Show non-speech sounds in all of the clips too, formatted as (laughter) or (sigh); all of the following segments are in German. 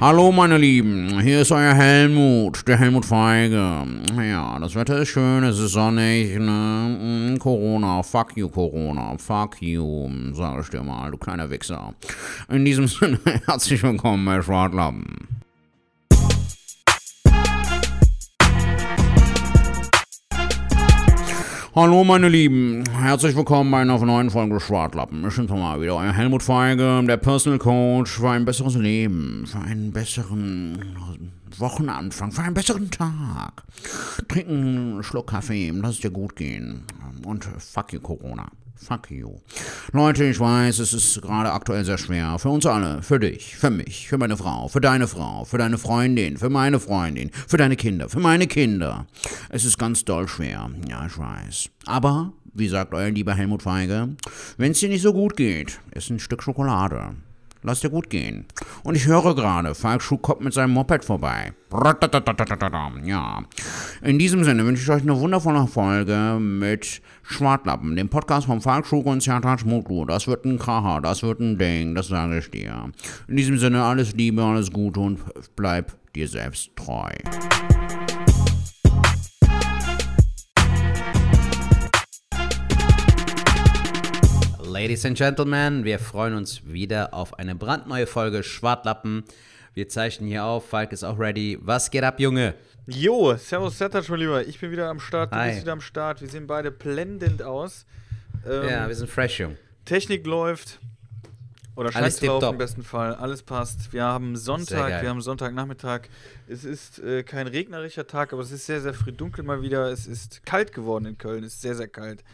Hallo meine Lieben, hier ist euer Helmut, der Helmut Feige. Ja, das Wetter ist schön, es ist sonnig, ne? Mm, Corona, fuck you Corona, fuck you, sag ich dir mal, du kleiner Wichser. In diesem Sinne, (laughs) herzlich willkommen bei Schwartlappen. Hallo meine Lieben, herzlich willkommen bei einer neuen Folge Schwartlappen. Ich bin mal wieder euer Helmut Feige, der Personal Coach für ein besseres Leben, für einen besseren Wochenanfang, für einen besseren Tag. Trinken einen Schluck Kaffee, lass es dir gut gehen. Und fuck you Corona. Fuck you. Leute, ich weiß, es ist gerade aktuell sehr schwer. Für uns alle. Für dich, für mich, für meine Frau, für deine Frau, für deine Freundin, für meine Freundin, für deine Kinder, für meine Kinder. Es ist ganz doll schwer. Ja, ich weiß. Aber, wie sagt euer lieber Helmut Feige, wenn es dir nicht so gut geht, ist ein Stück Schokolade. Lass dir gut gehen. Und ich höre gerade, Falk Schuh kommt mit seinem Moped vorbei. Ja. In diesem Sinne wünsche ich euch eine wundervolle Folge mit Schwartlappen, dem Podcast vom Falk Schuh und Sertac Mutlu. Das wird ein Kracher, das wird ein Ding, das sage ich dir. In diesem Sinne alles Liebe, alles Gute und bleib dir selbst treu. Ladies and Gentlemen, wir freuen uns wieder auf eine brandneue Folge Schwartlappen. Wir zeichnen hier auf, Falk ist auch ready. Was geht ab, Junge? Jo, servus Sertac, mein Lieber. Ich bin wieder am Start, du Hi. bist wieder am Start. Wir sehen beide blendend aus. Ähm, Ja, wir sind fresh, Jung. Technik läuft. Oder scheint Alles zu laufen tipptopp. im besten Fall. Alles passt. Wir haben Sonntag, wir haben Sonntagnachmittag. Es ist äh, kein regnerischer Tag, aber es ist sehr, sehr früh dunkel mal wieder. Es ist kalt geworden in Köln. Es ist sehr, sehr kalt.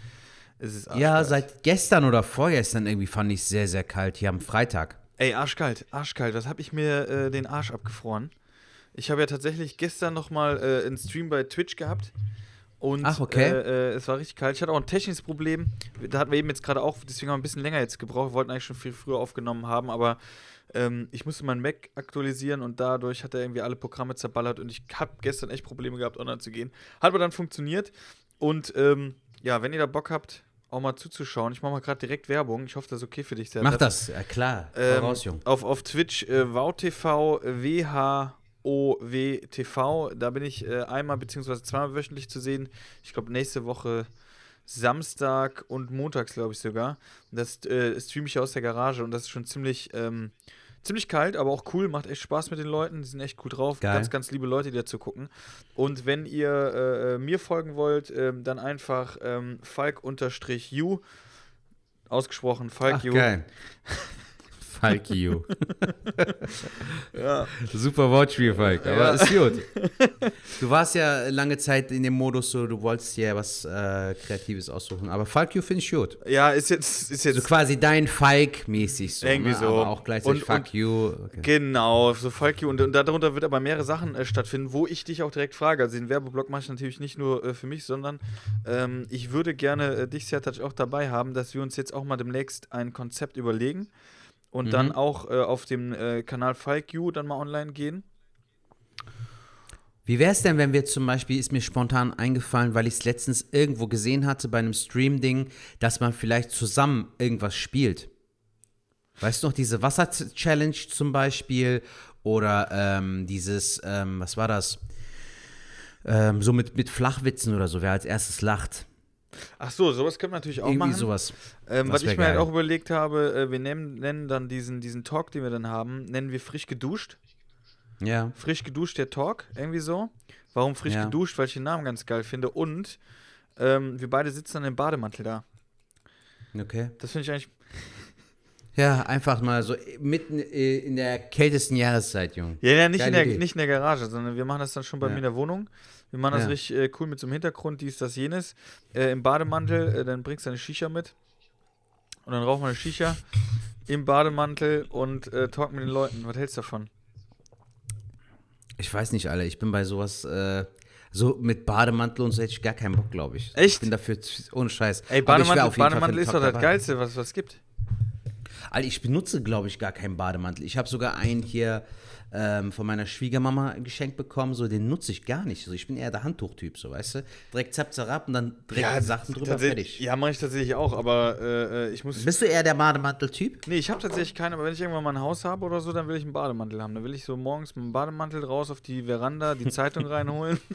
Es ist Ja, seit gestern oder vorgestern irgendwie fand ich es sehr, sehr kalt hier am Freitag. Ey, arschkalt, arschkalt. Was habe ich mir äh, den Arsch abgefroren? Ich habe ja tatsächlich gestern nochmal äh, einen Stream bei Twitch gehabt. Und Ach, okay. äh, äh, es war richtig kalt. Ich hatte auch ein technisches Problem. Da hatten wir eben jetzt gerade auch, deswegen haben wir ein bisschen länger jetzt gebraucht. Wir wollten eigentlich schon viel früher aufgenommen haben, aber ähm, ich musste meinen Mac aktualisieren und dadurch hat er irgendwie alle Programme zerballert und ich habe gestern echt Probleme gehabt, online zu gehen. Hat aber dann funktioniert. Und ähm, ja, wenn ihr da Bock habt, auch mal zuzuschauen, ich mache mal gerade direkt Werbung. Ich hoffe, das ist okay für dich. Serhat. Mach das, ja klar. Ähm, Voraus, Jung. auf, auf Twitch äh, WowTV, WHOWTV. Da bin ich äh, einmal beziehungsweise zweimal wöchentlich zu sehen. Ich glaube, nächste Woche Samstag und montags, glaube ich sogar. Das äh, streame ich aus der Garage und das ist schon ziemlich, ähm, ziemlich kalt, aber auch cool. Macht echt Spaß mit den Leuten. Die sind echt cool drauf. Geil. Ganz, ganz liebe Leute, die dazu gucken. Und wenn ihr äh, äh, mir folgen wollt, ähm, dann einfach ähm, Falk-U. Ausgesprochen, Falk Ach, You. geil. (laughs) Falk you. (laughs) Ja. Super Wortspiel, Falk, aber Ja. ist gut. (laughs) Du warst ja lange Zeit in dem Modus so, du wolltest dir was äh, Kreatives aussuchen, aber Falk you finde ich gut. Ja, ist jetzt, ist jetzt So quasi dein Falk-mäßig so. Irgendwie ne? so. Aber auch gleichzeitig Und- Fuck und- you. Okay. genau, so Falk you. Und, und darunter wird aber mehrere Sachen äh, stattfinden, wo ich dich auch direkt frage. Also den Werbeblock mache ich natürlich nicht nur äh, für mich, sondern ähm, ich würde gerne äh, dich, Sertac, auch dabei haben, dass wir uns jetzt auch mal demnächst ein Konzept überlegen und dann Mhm. auch äh, auf dem äh, Kanal you dann mal online gehen. Wie wäre es denn, wenn wir zum Beispiel, ist mir spontan eingefallen, weil ich es letztens irgendwo gesehen hatte bei einem Stream-Ding, dass man vielleicht zusammen irgendwas spielt. Weißt du noch, diese Wasser-Challenge zum Beispiel oder ähm, dieses, ähm, was war das? Ähm, so mit, mit Flachwitzen oder so, wer als erstes lacht. Ach so, sowas können wir natürlich auch Irgendwie machen. sowas. Ähm, was ich mir halt auch überlegt habe, äh, wir nennen, nennen dann diesen, diesen Talk, den wir dann haben, nennen wir frisch geduscht. Ja. frisch geduscht der Talk, irgendwie so. Warum frisch Ja. geduscht? Weil ich den Namen ganz geil finde. Und ähm, wir beide sitzen dann im Bademantel da. Okay. Das finde ich eigentlich. Ja, einfach mal so mitten äh, in der kältesten Jahreszeit, Junge. Ja, ja nicht, in der, Idee. nicht in der Garage, sondern wir machen das dann schon bei Ja. mir in der Wohnung. Wir machen das Ja. richtig äh, cool mit so einem Hintergrund, dies, das, jenes. Äh, Im Bademantel, äh, dann bringst du eine Shisha mit. Und dann rauchen wir eine Shisha im Bademantel und äh, talk mit den Leuten. Was hältst du davon? Ich weiß nicht, alle. Ich bin bei sowas, äh, so mit Bademantel und so hätte ich gar keinen Bock, glaube ich. Echt? Ich bin dafür ohne Scheiß. Ey, Bademantel, Bademantel ist doch das dabei. Geilste, was was es gibt. Alter, ich benutze, glaube ich, gar keinen Bademantel. Ich habe sogar einen hier ähm, von meiner Schwiegermama geschenkt bekommen, so den nutze ich gar nicht. So, ich bin eher der Handtuchtyp, so weißt du. Direkt zapp, zapp und dann direkt Sachen drüber fertig. Ja, mache ich tatsächlich auch, aber äh, äh, ich muss. Bist du eher der Bademantel-Typ? Nee, ich habe tatsächlich keinen, aber wenn ich irgendwann mal ein Haus habe oder so, dann will ich einen Bademantel haben. Dann will ich so morgens mit dem Bademantel raus auf die Veranda, die Zeitung reinholen. (laughs)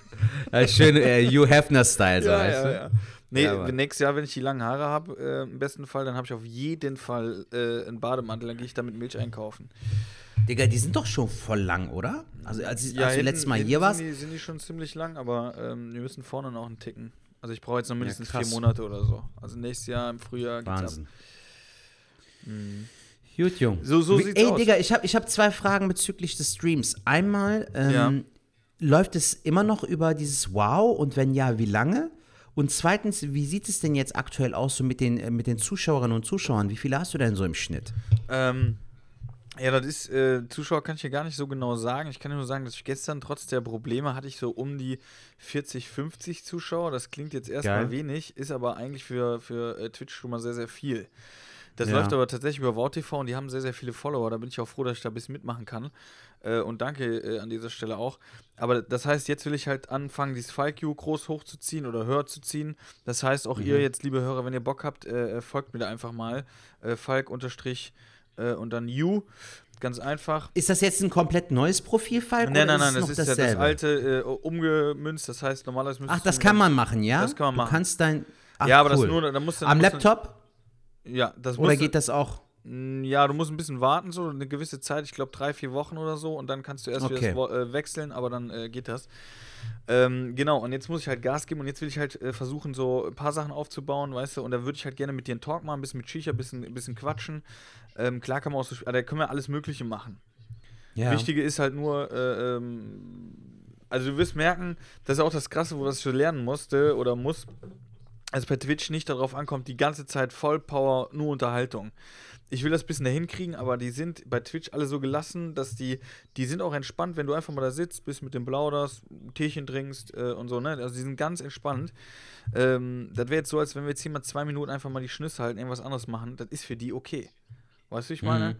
Äh, schön äh, Hugh Hefner-Style, so weißt du. Nee, Ja, nächstes Jahr, wenn ich die langen Haare habe, äh, im besten Fall, dann habe ich auf jeden Fall äh, einen Bademantel, dann gehe ich da mit Milch einkaufen. Digga, die sind doch schon voll lang, oder? Also, als, als du hinten- letztes Mal hier warst. Sind die, sind die schon ziemlich lang, aber ähm, wir müssen vorne noch einen ticken. Also ich brauche jetzt noch mindestens krass. vier Monate oder so. Also nächstes Jahr im Frühjahr geht's Wahnsinn. ab. Mhm. Gut, Jung. So- so Wie- sieht's Ey, aus. Digga, ich habe ich hab zwei Fragen bezüglich des Streams. Einmal, ähm, Ja. läuft es immer noch über dieses Wow und wenn ja, wie lange? Und zweitens, wie sieht es denn jetzt aktuell aus so mit den, äh, mit den Zuschauerinnen und Zuschauern? Wie viele hast du denn so im Schnitt? Ähm, ja, das ist, äh, Zuschauer kann ich hier gar nicht so genau sagen. Ich kann nur sagen, dass ich gestern trotz der Probleme hatte ich so um die 40, 50 Zuschauer. Das klingt jetzt erstmal wenig, ist aber eigentlich für, für äh, Twitch schon mal sehr, sehr viel. Das Ja. läuft aber tatsächlich über VoutTV und die haben sehr, sehr viele Follower. Da bin ich auch froh, dass ich da ein bisschen mitmachen kann. Äh, und danke äh, an dieser Stelle auch. Aber das heißt, jetzt will ich halt anfangen, dieses FalkU groß hochzuziehen oder höher zu ziehen. Das heißt, auch Mhm. ihr jetzt, liebe Hörer, wenn ihr Bock habt, äh, äh, folgt mir da einfach mal. Falk unterstrich äh, und dann U. Ganz einfach. Ist das jetzt ein komplett neues Profil, Falk? Nein, oder nein, nein, das ist ja das dasselbe? alte äh, umgemünzt. Das heißt, normalerweise müsstest Ach, das du kann man machen, ja? Das kann man Du machen. kannst dein. Ach, ja, aber cool. das nur, da musst du. Am musst du- Laptop? Ja, das Oder musst du- geht das auch? Mm, Ja, du musst ein bisschen warten, so eine gewisse Zeit, ich glaube drei, vier Wochen oder so, und dann kannst du erst wieder Okay. Wo- äh, wechseln, aber dann äh, geht das. Ähm, genau, und jetzt muss ich halt Gas geben und jetzt will ich halt äh, versuchen, so ein paar Sachen aufzubauen, weißt du, und da würde ich halt gerne mit dir einen Talk machen, ein bisschen mit Shisha, ein bisschen, ein bisschen quatschen. Ähm, klar kann man auch so, da können wir alles Mögliche machen. Ja. Wichtige ist halt nur, äh, ähm, also du wirst merken, das ist auch das Krasse, wo was ich so lernen musste oder muss, also bei Twitch nicht darauf ankommt, die ganze Zeit Vollpower, nur Unterhaltung. Ich will das ein bisschen dahin kriegen, aber die sind bei Twitch alle so gelassen, dass die, die sind auch entspannt, wenn du einfach mal da sitzt, bist mit dem Plauderst, ein Teechen trinkst äh, und so, ne? Also die sind ganz entspannt. Ähm, das wäre jetzt so, als wenn wir jetzt hier mal zwei Minuten einfach mal die Schnüsse halten, irgendwas anderes machen. Das ist für die okay. Weißt du, wie ich meine? Mhm.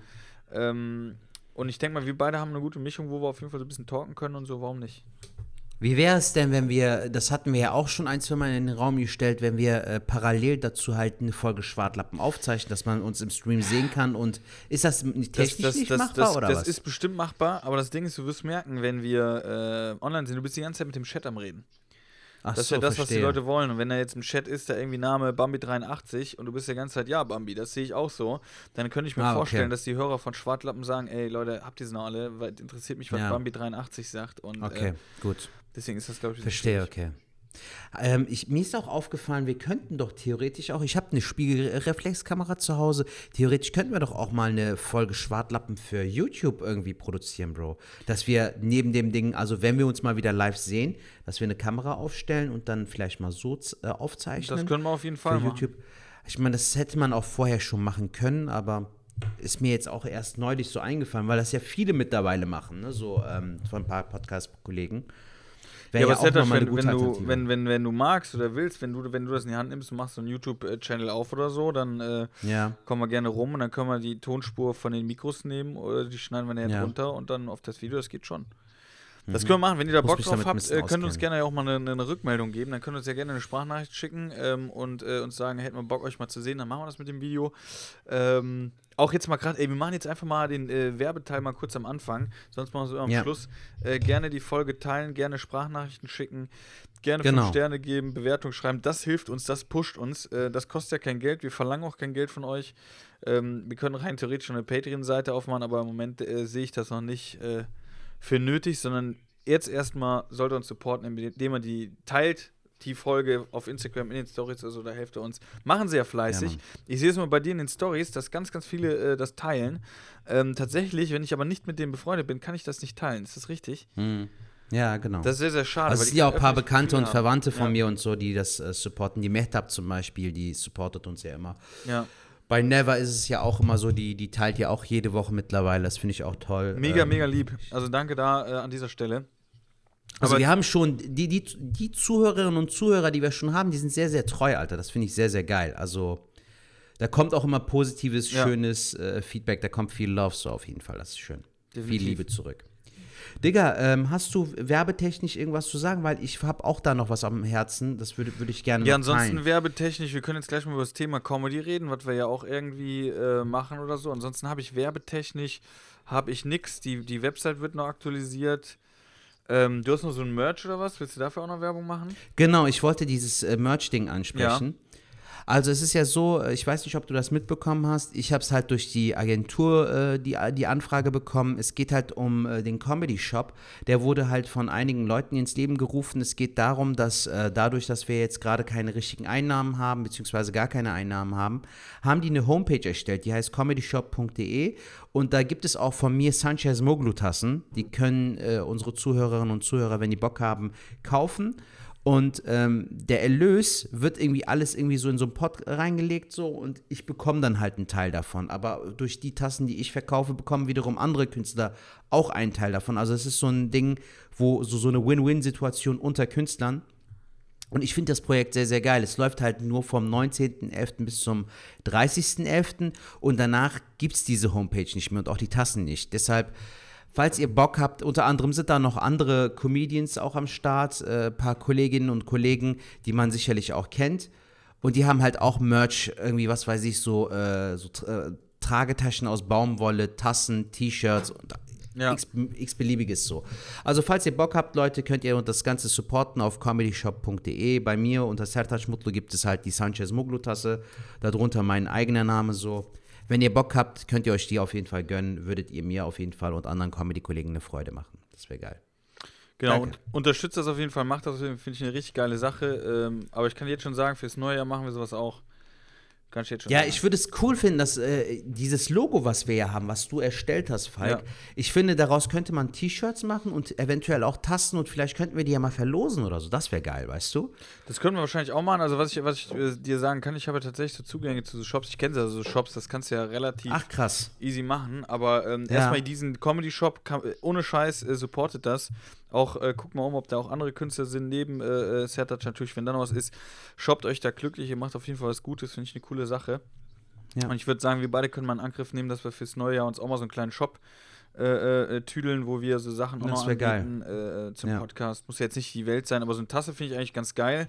Ähm, und ich denke mal, wir beide haben eine gute Mischung, wo wir auf jeden Fall so ein bisschen talken können und so, warum nicht? Wie wäre es denn, wenn wir, das hatten wir ja auch schon ein, zwei Mal in den Raum gestellt, wenn wir äh, parallel dazu halt eine Folge Schwartlappen aufzeichnen, dass man uns im Stream sehen kann und ist das technisch nicht machbar das, oder das was? ist bestimmt machbar, aber das Ding ist, du wirst merken, wenn wir äh, online sind, du bist die ganze Zeit mit dem Chat am Reden. Ach Das ist so, ja das, was die verstehe. Leute wollen. Und wenn da jetzt im Chat ist, da irgendwie Name Bambi83 und du bist die ganze Zeit, ja, Bambi, das sehe ich auch so, dann könnte ich mir Ah, okay. vorstellen, dass die Hörer von Schwartlappen sagen, ey Leute, habt ihr sie noch alle? Weil interessiert mich, was Ja. Bambi83 sagt. Und Okay, äh, gut. deswegen ist das, glaube ich, Verstehe, okay. Ähm, ich, mir ist auch aufgefallen, wir könnten doch theoretisch auch, ich habe eine Spiegelreflexkamera zu Hause, theoretisch könnten wir doch auch mal eine Folge Schwartlappen für YouTube irgendwie produzieren, Bro. Dass wir neben dem Ding, also wenn wir uns mal wieder live sehen, dass wir eine Kamera aufstellen und dann vielleicht mal so äh, aufzeichnen. Das können wir auf jeden für Fall machen. YouTube. Ich meine, das hätte man auch vorher schon machen können, aber ist mir jetzt auch erst neulich so eingefallen, weil das ja viele mittlerweile machen, ne? so ähm, von ein paar Podcast-Kollegen. Wäre Ja, ja, aber auch nochmal eine wenn, wenn, du, wenn, wenn, wenn du magst oder willst, wenn du, wenn du das in die Hand nimmst und machst so einen YouTube-Channel auf oder so, dann äh, ja. kommen wir gerne rum und dann können wir die Tonspur von den Mikros nehmen oder die schneiden wir nachher Ja. drunter und dann auf das Video, das geht schon. Das können wir machen. Wenn ihr da Mhm. Bock drauf habt, äh, könnt ihr uns gerne auch mal eine, eine Rückmeldung geben. Dann könnt ihr uns ja gerne eine Sprachnachricht schicken ähm, und äh, uns sagen, hätten wir Bock, euch mal zu sehen. Dann machen wir das mit dem Video. Ähm, auch jetzt mal gerade, ey, wir machen jetzt einfach mal den äh, Werbeteil mal kurz am Anfang. Sonst machen wir es immer am Ja. Schluss. Äh, gerne die Folge teilen, gerne Sprachnachrichten schicken, gerne Genau. fünf Sterne geben, Bewertung schreiben. Das hilft uns, das pusht uns. Äh, das kostet ja kein Geld. Wir verlangen auch kein Geld von euch. Ähm, wir können rein theoretisch schon eine Patreon-Seite aufmachen, aber im Moment äh, sehe ich das noch nicht äh, für nötig, sondern jetzt erstmal sollte uns supporten, indem man die teilt, die Folge auf Instagram in den Stories, also da helft ihr uns. Machen sie ja fleißig. Mann. ich sehe es mal bei dir in den Stories, dass ganz, ganz viele äh, das teilen. Ähm, tatsächlich, wenn ich aber nicht mit denen befreundet bin, kann ich das nicht teilen. Ist das richtig? Hm. Ja, genau. Das ist sehr, sehr schade. also es ich sind ja auch ein paar Bekannte und Verwandte von haben. mir und so, die das äh, supporten. Die Mehtab zum Beispiel, die supportet uns ja immer. Ja. ja. Bei Never ist es ja auch immer so, die, die teilt ja auch jede Woche mittlerweile. Das finde ich auch toll. Mega, Ähm, mega lieb. Also danke da äh, an dieser Stelle. Also Aber- wir haben schon, die, die, die Zuhörerinnen und Zuhörer, die wir schon haben, die sind sehr, sehr treu, Alter. Das finde ich sehr, sehr geil. Also da kommt auch immer positives, Ja. schönes äh, Feedback, da kommt viel Love so auf jeden Fall. Das ist schön. Definitiv. Viel Liebe zurück. Digga, ähm, hast du werbetechnisch irgendwas zu sagen? Weil ich habe auch da noch was am Herzen. Das würde würd ich gerne Ja, ansonsten teilen. werbetechnisch, wir können jetzt gleich mal über das Thema Comedy reden, was wir ja auch irgendwie äh, machen oder so. Ansonsten habe ich werbetechnisch, habe ich nix. Die, die Website wird noch aktualisiert. Ähm, du hast noch so ein Merch oder was? Willst du dafür auch noch Werbung machen? Genau, ich wollte dieses äh, Merch-Ding ansprechen. Also es ist ja so, äh, ich weiß nicht, ob du das mitbekommen hast, ich habe es halt durch die Agentur äh, die, die Anfrage bekommen. Es geht halt um äh, den Comedy Shop. Der wurde halt von einigen Leuten ins Leben gerufen. Es geht darum, dass äh, dadurch, dass wir jetzt gerade keine richtigen Einnahmen haben, beziehungsweise gar keine Einnahmen haben, haben die eine Homepage erstellt, die heißt comedyshop.de und da gibt es auch von mir Sanchez Moglu Tassen. Die können äh, unsere Zuhörerinnen und Zuhörer, wenn die Bock haben, kaufen. Und ähm, der Erlös wird irgendwie alles irgendwie so in so einen Pot reingelegt so und ich bekomme dann halt einen Teil davon. Aber durch die Tassen, die ich verkaufe, bekommen wiederum andere Künstler auch einen Teil davon. Also es ist so ein Ding, wo so, so eine Win-Win-Situation unter Künstlern. Und ich finde das Projekt sehr, sehr geil. Es läuft halt nur vom 19.11. bis zum 30.11. und danach gibt es diese Homepage nicht mehr und auch die Tassen nicht. Deshalb, falls ihr Bock habt, unter anderem sind da noch andere Comedians auch am Start, ein äh, paar Kolleginnen und Kollegen, die man sicherlich auch kennt. Und die haben halt auch Merch, irgendwie, was weiß ich, so, äh, so äh, Tragetaschen aus Baumwolle, Tassen, T-Shirts und Ja. x, x beliebiges so. Also falls ihr Bock habt, Leute, könnt ihr das Ganze supporten auf comedyshop.de. Bei mir unter Sertac Mutlu gibt es halt die Sanchez Muglu Tasse, darunter mein eigener Name so. Wenn ihr Bock habt, könnt ihr euch die auf jeden Fall gönnen, würdet ihr mir auf jeden Fall und anderen Comedy-Kollegen eine Freude machen. Das wäre geil. Genau, Danke. und unterstützt das auf jeden Fall, macht das, finde ich eine richtig geile Sache. Ähm, aber ich kann jetzt schon sagen, fürs neue Jahr machen wir sowas auch. Kann ich jetzt schon Ja, sagen. ich würde es cool finden, dass äh, dieses Logo, was wir ja haben, was du erstellt hast, Falk, Ja. ich finde, daraus könnte man T-Shirts machen und eventuell auch Tassen und vielleicht könnten wir die ja mal verlosen oder so. Das wäre geil, weißt du? Das können wir wahrscheinlich auch machen. Also, was ich, was ich äh, dir sagen kann, ich habe tatsächlich so Zugänge zu so Shops. Ich kenne ja so Shops, das kannst du ja relativ Ach, krass. easy machen. Aber ähm, Ja. erstmal diesen Comedy-Shop, äh, ohne Scheiß, äh, supportet das. Auch äh, guckt mal um, ob da auch andere Künstler sind, neben äh, äh, Sertac natürlich, wenn da noch was ist. Shoppt euch da glücklich, ihr macht auf jeden Fall was Gutes, finde ich eine coole Sache. Ja. Und ich würde sagen, wir beide können mal einen Angriff nehmen, dass wir fürs neue Jahr uns auch mal so einen kleinen Shop äh, äh, äh, tüdeln, wo wir so Sachen auch Das noch wär geil. anbieten äh, äh, zum Ja. Podcast. Muss ja jetzt nicht die Welt sein, aber so eine Tasse finde ich eigentlich ganz geil.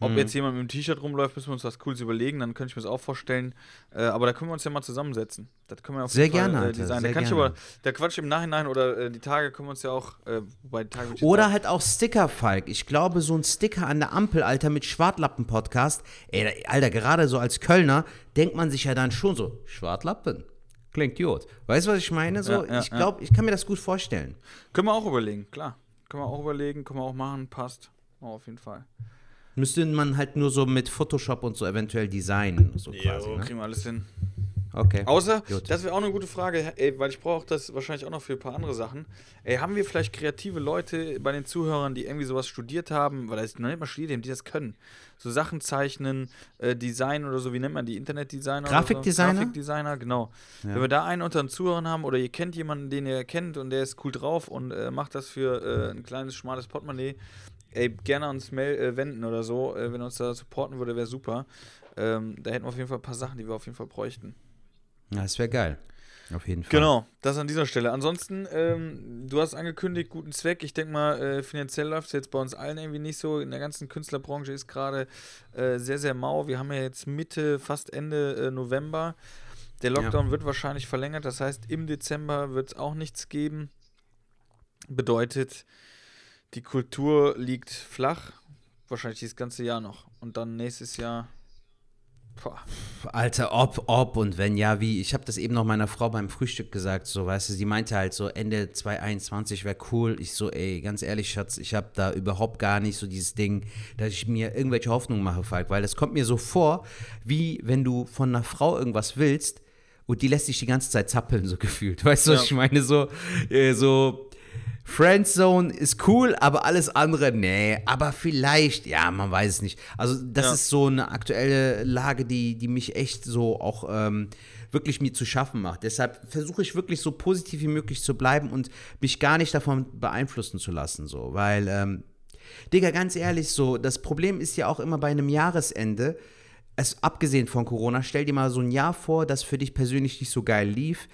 Ob Mhm. jetzt jemand mit einem T-Shirt rumläuft, müssen wir uns was Cooles überlegen, dann könnte ich mir das auch vorstellen. Äh, aber da können wir uns ja mal zusammensetzen. Das können wir auf Sehr jeden Fall, gerne, äh, Alter, designen. sehr Da kann ich gerne. aber, der Quatsch im Nachhinein oder äh, die Tage können wir uns ja auch, äh, wobei die Tage würde ich jetzt Oder auch- halt auch Sticker, Falk. Ich glaube, so ein Sticker an der Ampel, Alter, mit Schwartlappen-Podcast. Ey, Alter, gerade so als Kölner denkt man sich ja dann schon so, Schwartlappen. Klingt gut. Weißt du, was ich meine? So, Ja, ja, ich ja. glaube, ich kann mir das gut vorstellen. Können wir auch überlegen, klar. Können wir auch überlegen, können wir auch machen, passt. Oh, auf jeden Fall. Müsste man halt nur so mit Photoshop und so eventuell designen. So quasi, ne? kriegen wir alles hin. Okay. Außer, Gut. das wäre auch eine gute Frage, ey, weil ich brauche das wahrscheinlich auch noch für ein paar andere Sachen. Ey, haben wir vielleicht kreative Leute bei den Zuhörern, die irgendwie sowas studiert haben, weil das noch nicht mal studiert haben, die das können? So Sachen zeichnen, äh, Design oder so, wie nennt man die? Internetdesigner? Grafikdesigner? So? Grafikdesigner, genau. Ja. Wenn wir da einen unter den Zuhörern haben oder ihr kennt jemanden, den ihr kennt und der ist cool drauf und äh, macht das für äh, ein kleines, schmales Portemonnaie, ey, gerne an uns mail, äh, wenden oder so. Äh, wenn er uns da supporten würde, wäre super. Ähm, da hätten wir auf jeden Fall ein paar Sachen, die wir auf jeden Fall bräuchten. Ja, das wäre geil. Auf jeden Fall. Genau, das an dieser Stelle. Ansonsten, ähm, du hast angekündigt, guten Zweck. Ich denke mal, äh, finanziell läuft es jetzt bei uns allen irgendwie nicht so. In der ganzen Künstlerbranche ist gerade äh, sehr, sehr mau. Wir haben ja jetzt Mitte, fast Ende äh, November. Der Lockdown wird wahrscheinlich verlängert. Das heißt, im Dezember wird es auch nichts geben. Bedeutet, die Kultur liegt flach. Wahrscheinlich dieses ganze Jahr noch. Und dann nächstes Jahr. Boah. Alter, ob, ob und wenn ja, wie. Ich habe das eben noch meiner Frau beim Frühstück gesagt, so, weißt du, sie meinte halt so, Ende 2021 wäre cool. Ich so, ey, ganz ehrlich, Schatz, ich habe da überhaupt gar nicht so dieses Ding, dass ich mir irgendwelche Hoffnungen mache, Falk, weil das kommt mir so vor, wie wenn du von einer Frau irgendwas willst und die lässt dich die ganze Zeit zappeln, so gefühlt. Weißt du, was Ja. ich meine? So, äh, so, Friendzone ist cool, aber alles andere, nee. Aber vielleicht, ja, man weiß es nicht. Also, das Ja. ist so eine aktuelle Lage, die, die mich echt so auch ähm, wirklich mir zu schaffen macht. Deshalb versuche ich wirklich so positiv wie möglich zu bleiben und mich gar nicht davon beeinflussen zu lassen, so. Weil, ähm, Digga, ganz ehrlich, so, das Problem ist ja auch immer bei einem Jahresende, es, abgesehen von Corona, stell dir mal so ein Jahr vor, das für dich persönlich nicht so geil lief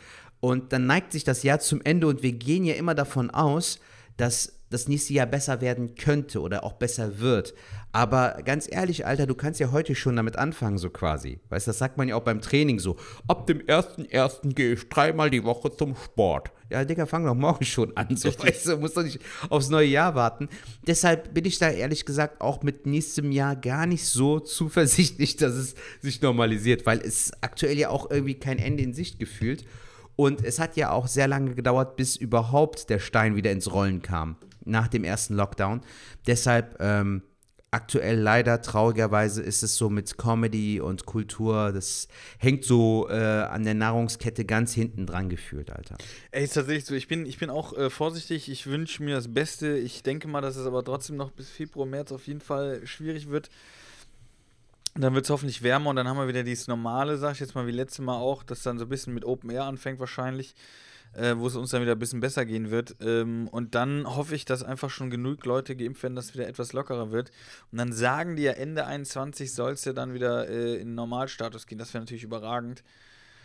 Und dann neigt sich das Jahr zum Ende und wir gehen ja immer davon aus, dass das nächste Jahr besser werden könnte oder auch besser wird. Aber ganz ehrlich, Alter, du kannst ja heute schon damit anfangen, so quasi. Weißt du, das sagt man ja auch beim Training so. Ab dem 1.1. gehe ich dreimal die Woche zum Sport. Ja, Digga, fang doch morgen schon an. So, weißt du, musst doch nicht aufs neue Jahr warten. Deshalb bin ich da ehrlich gesagt auch mit nächstem Jahr gar nicht so zuversichtlich, (laughs) dass es sich normalisiert, weil es aktuell ja auch irgendwie kein Ende in Sicht gefühlt. Und es hat ja auch sehr lange gedauert, bis überhaupt der Stein wieder ins Rollen kam, nach dem ersten Lockdown. Deshalb ähm, aktuell leider traurigerweise ist es so mit Comedy und Kultur, das hängt so äh, an der Nahrungskette ganz hinten dran gefühlt, Alter. Ey, ist tatsächlich so. Ich bin, ich bin auch äh, vorsichtig. Ich wünsche mir das Beste. Ich denke mal, dass es aber trotzdem noch bis Februar, März auf jeden Fall schwierig wird. Dann wird es hoffentlich wärmer und dann haben wir wieder dieses normale, sag ich jetzt mal wie letztes Mal auch, das dann so ein bisschen mit Open Air anfängt wahrscheinlich, äh, wo es uns dann wieder ein bisschen besser gehen wird. Ähm, und dann hoffe ich, dass einfach schon genug Leute geimpft werden, dass es wieder etwas lockerer wird. Und dann sagen die ja, Ende 21 soll es ja dann wieder äh, in Normalstatus gehen. Das wäre natürlich überragend.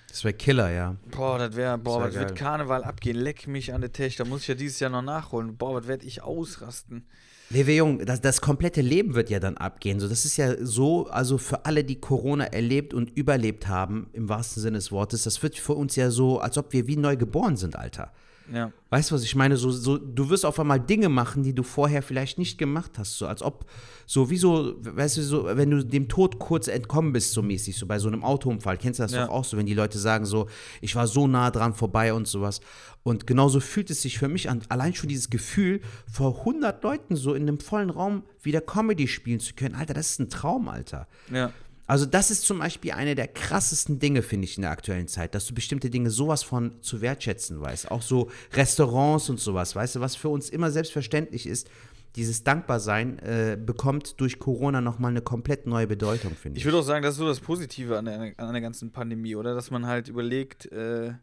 Das wäre Killer, ja. Boah, das wäre, boah, wär was wird. Karneval abgehen? Leck mich an der Tisch. Da muss ich ja dieses Jahr noch nachholen. Boah, was werde ich ausrasten? Lewe Jung, das, das komplette Leben wird ja dann abgehen. So, das ist ja so, also für alle, die Corona erlebt und überlebt haben, im wahrsten Sinne des Wortes, das wird für uns ja so, als ob wir wie neu geboren sind, Alter. Ja. Weißt du, was ich meine? So, so, du wirst auf einmal Dinge machen, die du vorher vielleicht nicht gemacht hast. So als ob, so wie so, weißt du, so, wenn du dem Tod kurz entkommen bist, so mäßig, so bei so einem Autounfall. Kennst du das Ja. doch auch so, wenn die Leute sagen so, ich war so nah dran vorbei und sowas. Und genauso fühlt es sich für mich an, allein schon dieses Gefühl, vor 100 Leuten so in einem vollen Raum wieder Comedy spielen zu können. Alter, das ist ein Traum, Alter. Ja. Also das ist zum Beispiel eine der krassesten Dinge, finde ich, in der aktuellen Zeit, dass du bestimmte Dinge sowas von zu wertschätzen weißt. Auch so Restaurants und sowas, weißt du, was für uns immer selbstverständlich ist, dieses Dankbarsein äh, bekommt durch Corona nochmal eine komplett neue Bedeutung, finde ich. Ich würde auch sagen, das ist so das Positive an der, an der ganzen Pandemie, oder? Dass man halt überlegt, äh,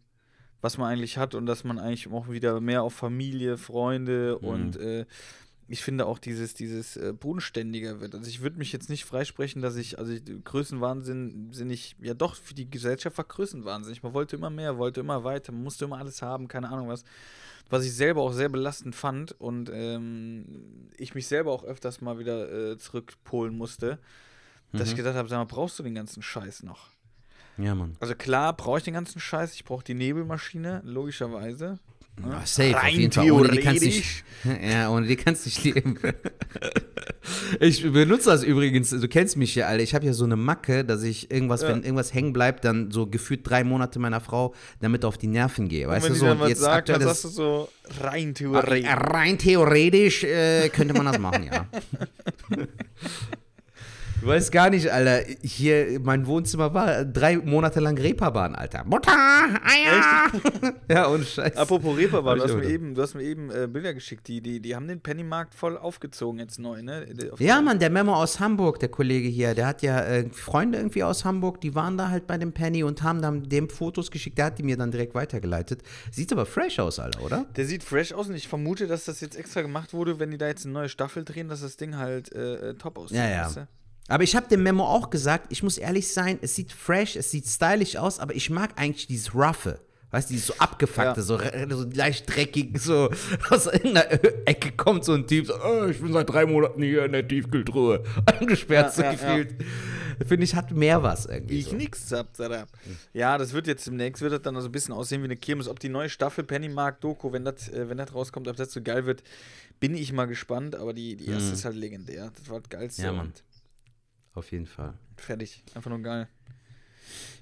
was man eigentlich hat und dass man eigentlich auch wieder mehr auf Familie, Freunde Mhm. und äh, ich finde auch dieses, dieses äh, bodenständiger wird. Also ich würde mich jetzt nicht freisprechen, dass ich, also ich, Größenwahnsinn sind ich, ja doch, für die Gesellschaft war Größenwahnsinnig. Man wollte immer mehr, wollte immer weiter, man musste immer alles haben, keine Ahnung was. Was ich selber auch sehr belastend fand und ähm, ich mich selber auch öfters mal wieder äh, zurückpolen musste, dass ich gedacht habe, sag mal, brauchst du den ganzen Scheiß noch? Ja, Mann. Also klar brauche ich den ganzen Scheiß, ich brauche die Nebelmaschine, logischerweise. Ja, safe, auf Rein jeden Fall. Ohne die kannst du nicht, (laughs) ja, ohne die kannst du nicht leben. (laughs) ich benutze das übrigens, du kennst mich ja, Alter. Ich habe ja so eine Macke, dass ich irgendwas, Ja. wenn irgendwas hängen bleibt, dann so gefühlt drei Monate meiner Frau damit auf die Nerven gehe. Weißt wenn du so? Und jetzt sagt, aktuell dann das, sagst du so rein Äh, theoretisch. Rein theoretisch äh, könnte man das machen, ja. (laughs) Du weißt gar nicht, Alter. Hier, mein Wohnzimmer war drei Monate lang Reeperbahn, Alter. Mutter, Eier! ja, ohne (laughs) Scheiß. Apropos Reeperbahn, du hast eben, du hast mir eben äh, Bilder geschickt, die, die, die haben den Pennymarkt voll aufgezogen jetzt neu, ne? Auf Ja, Mann, der Memo aus Hamburg, der Kollege hier, der hat ja äh, Freunde irgendwie aus Hamburg, die waren da halt bei dem Penny und haben dann dem Fotos geschickt. Der hat die mir dann direkt weitergeleitet. Sieht aber fresh aus, Alter, oder? Der sieht fresh aus und ich vermute, dass das jetzt extra gemacht wurde, wenn die da jetzt eine neue Staffel drehen, dass das Ding halt äh, äh, top aussieht. Ja, ja. weißt du? Aber ich habe dem Memo auch gesagt, ich muss ehrlich sein, es sieht fresh, es sieht stylisch aus, aber ich mag eigentlich dieses Roughe. Weißt du, dieses so abgefuckte, Ja. so, so leicht dreckig, so (laughs) aus irgendeiner Ecke kommt so ein Typ, so, oh, ich bin seit drei Monaten hier in der Tiefkühltruhe (laughs) eingesperrt, Ja, so ja, gefühlt. Finde ich, hat mehr was irgendwie. Ich So. nix hab, Sarah. Ja, das wird jetzt demnächst, wird das dann also ein bisschen aussehen wie eine Kirmes. Ob die neue Staffel Pennymarkt Doku, wenn das, äh, wenn das rauskommt, ob das so geil wird, bin ich mal gespannt. Aber die, die erste ist halt legendär. Das war das Geilste. Ja, Mann. und Auf jeden Fall. Fertig. Einfach nur geil.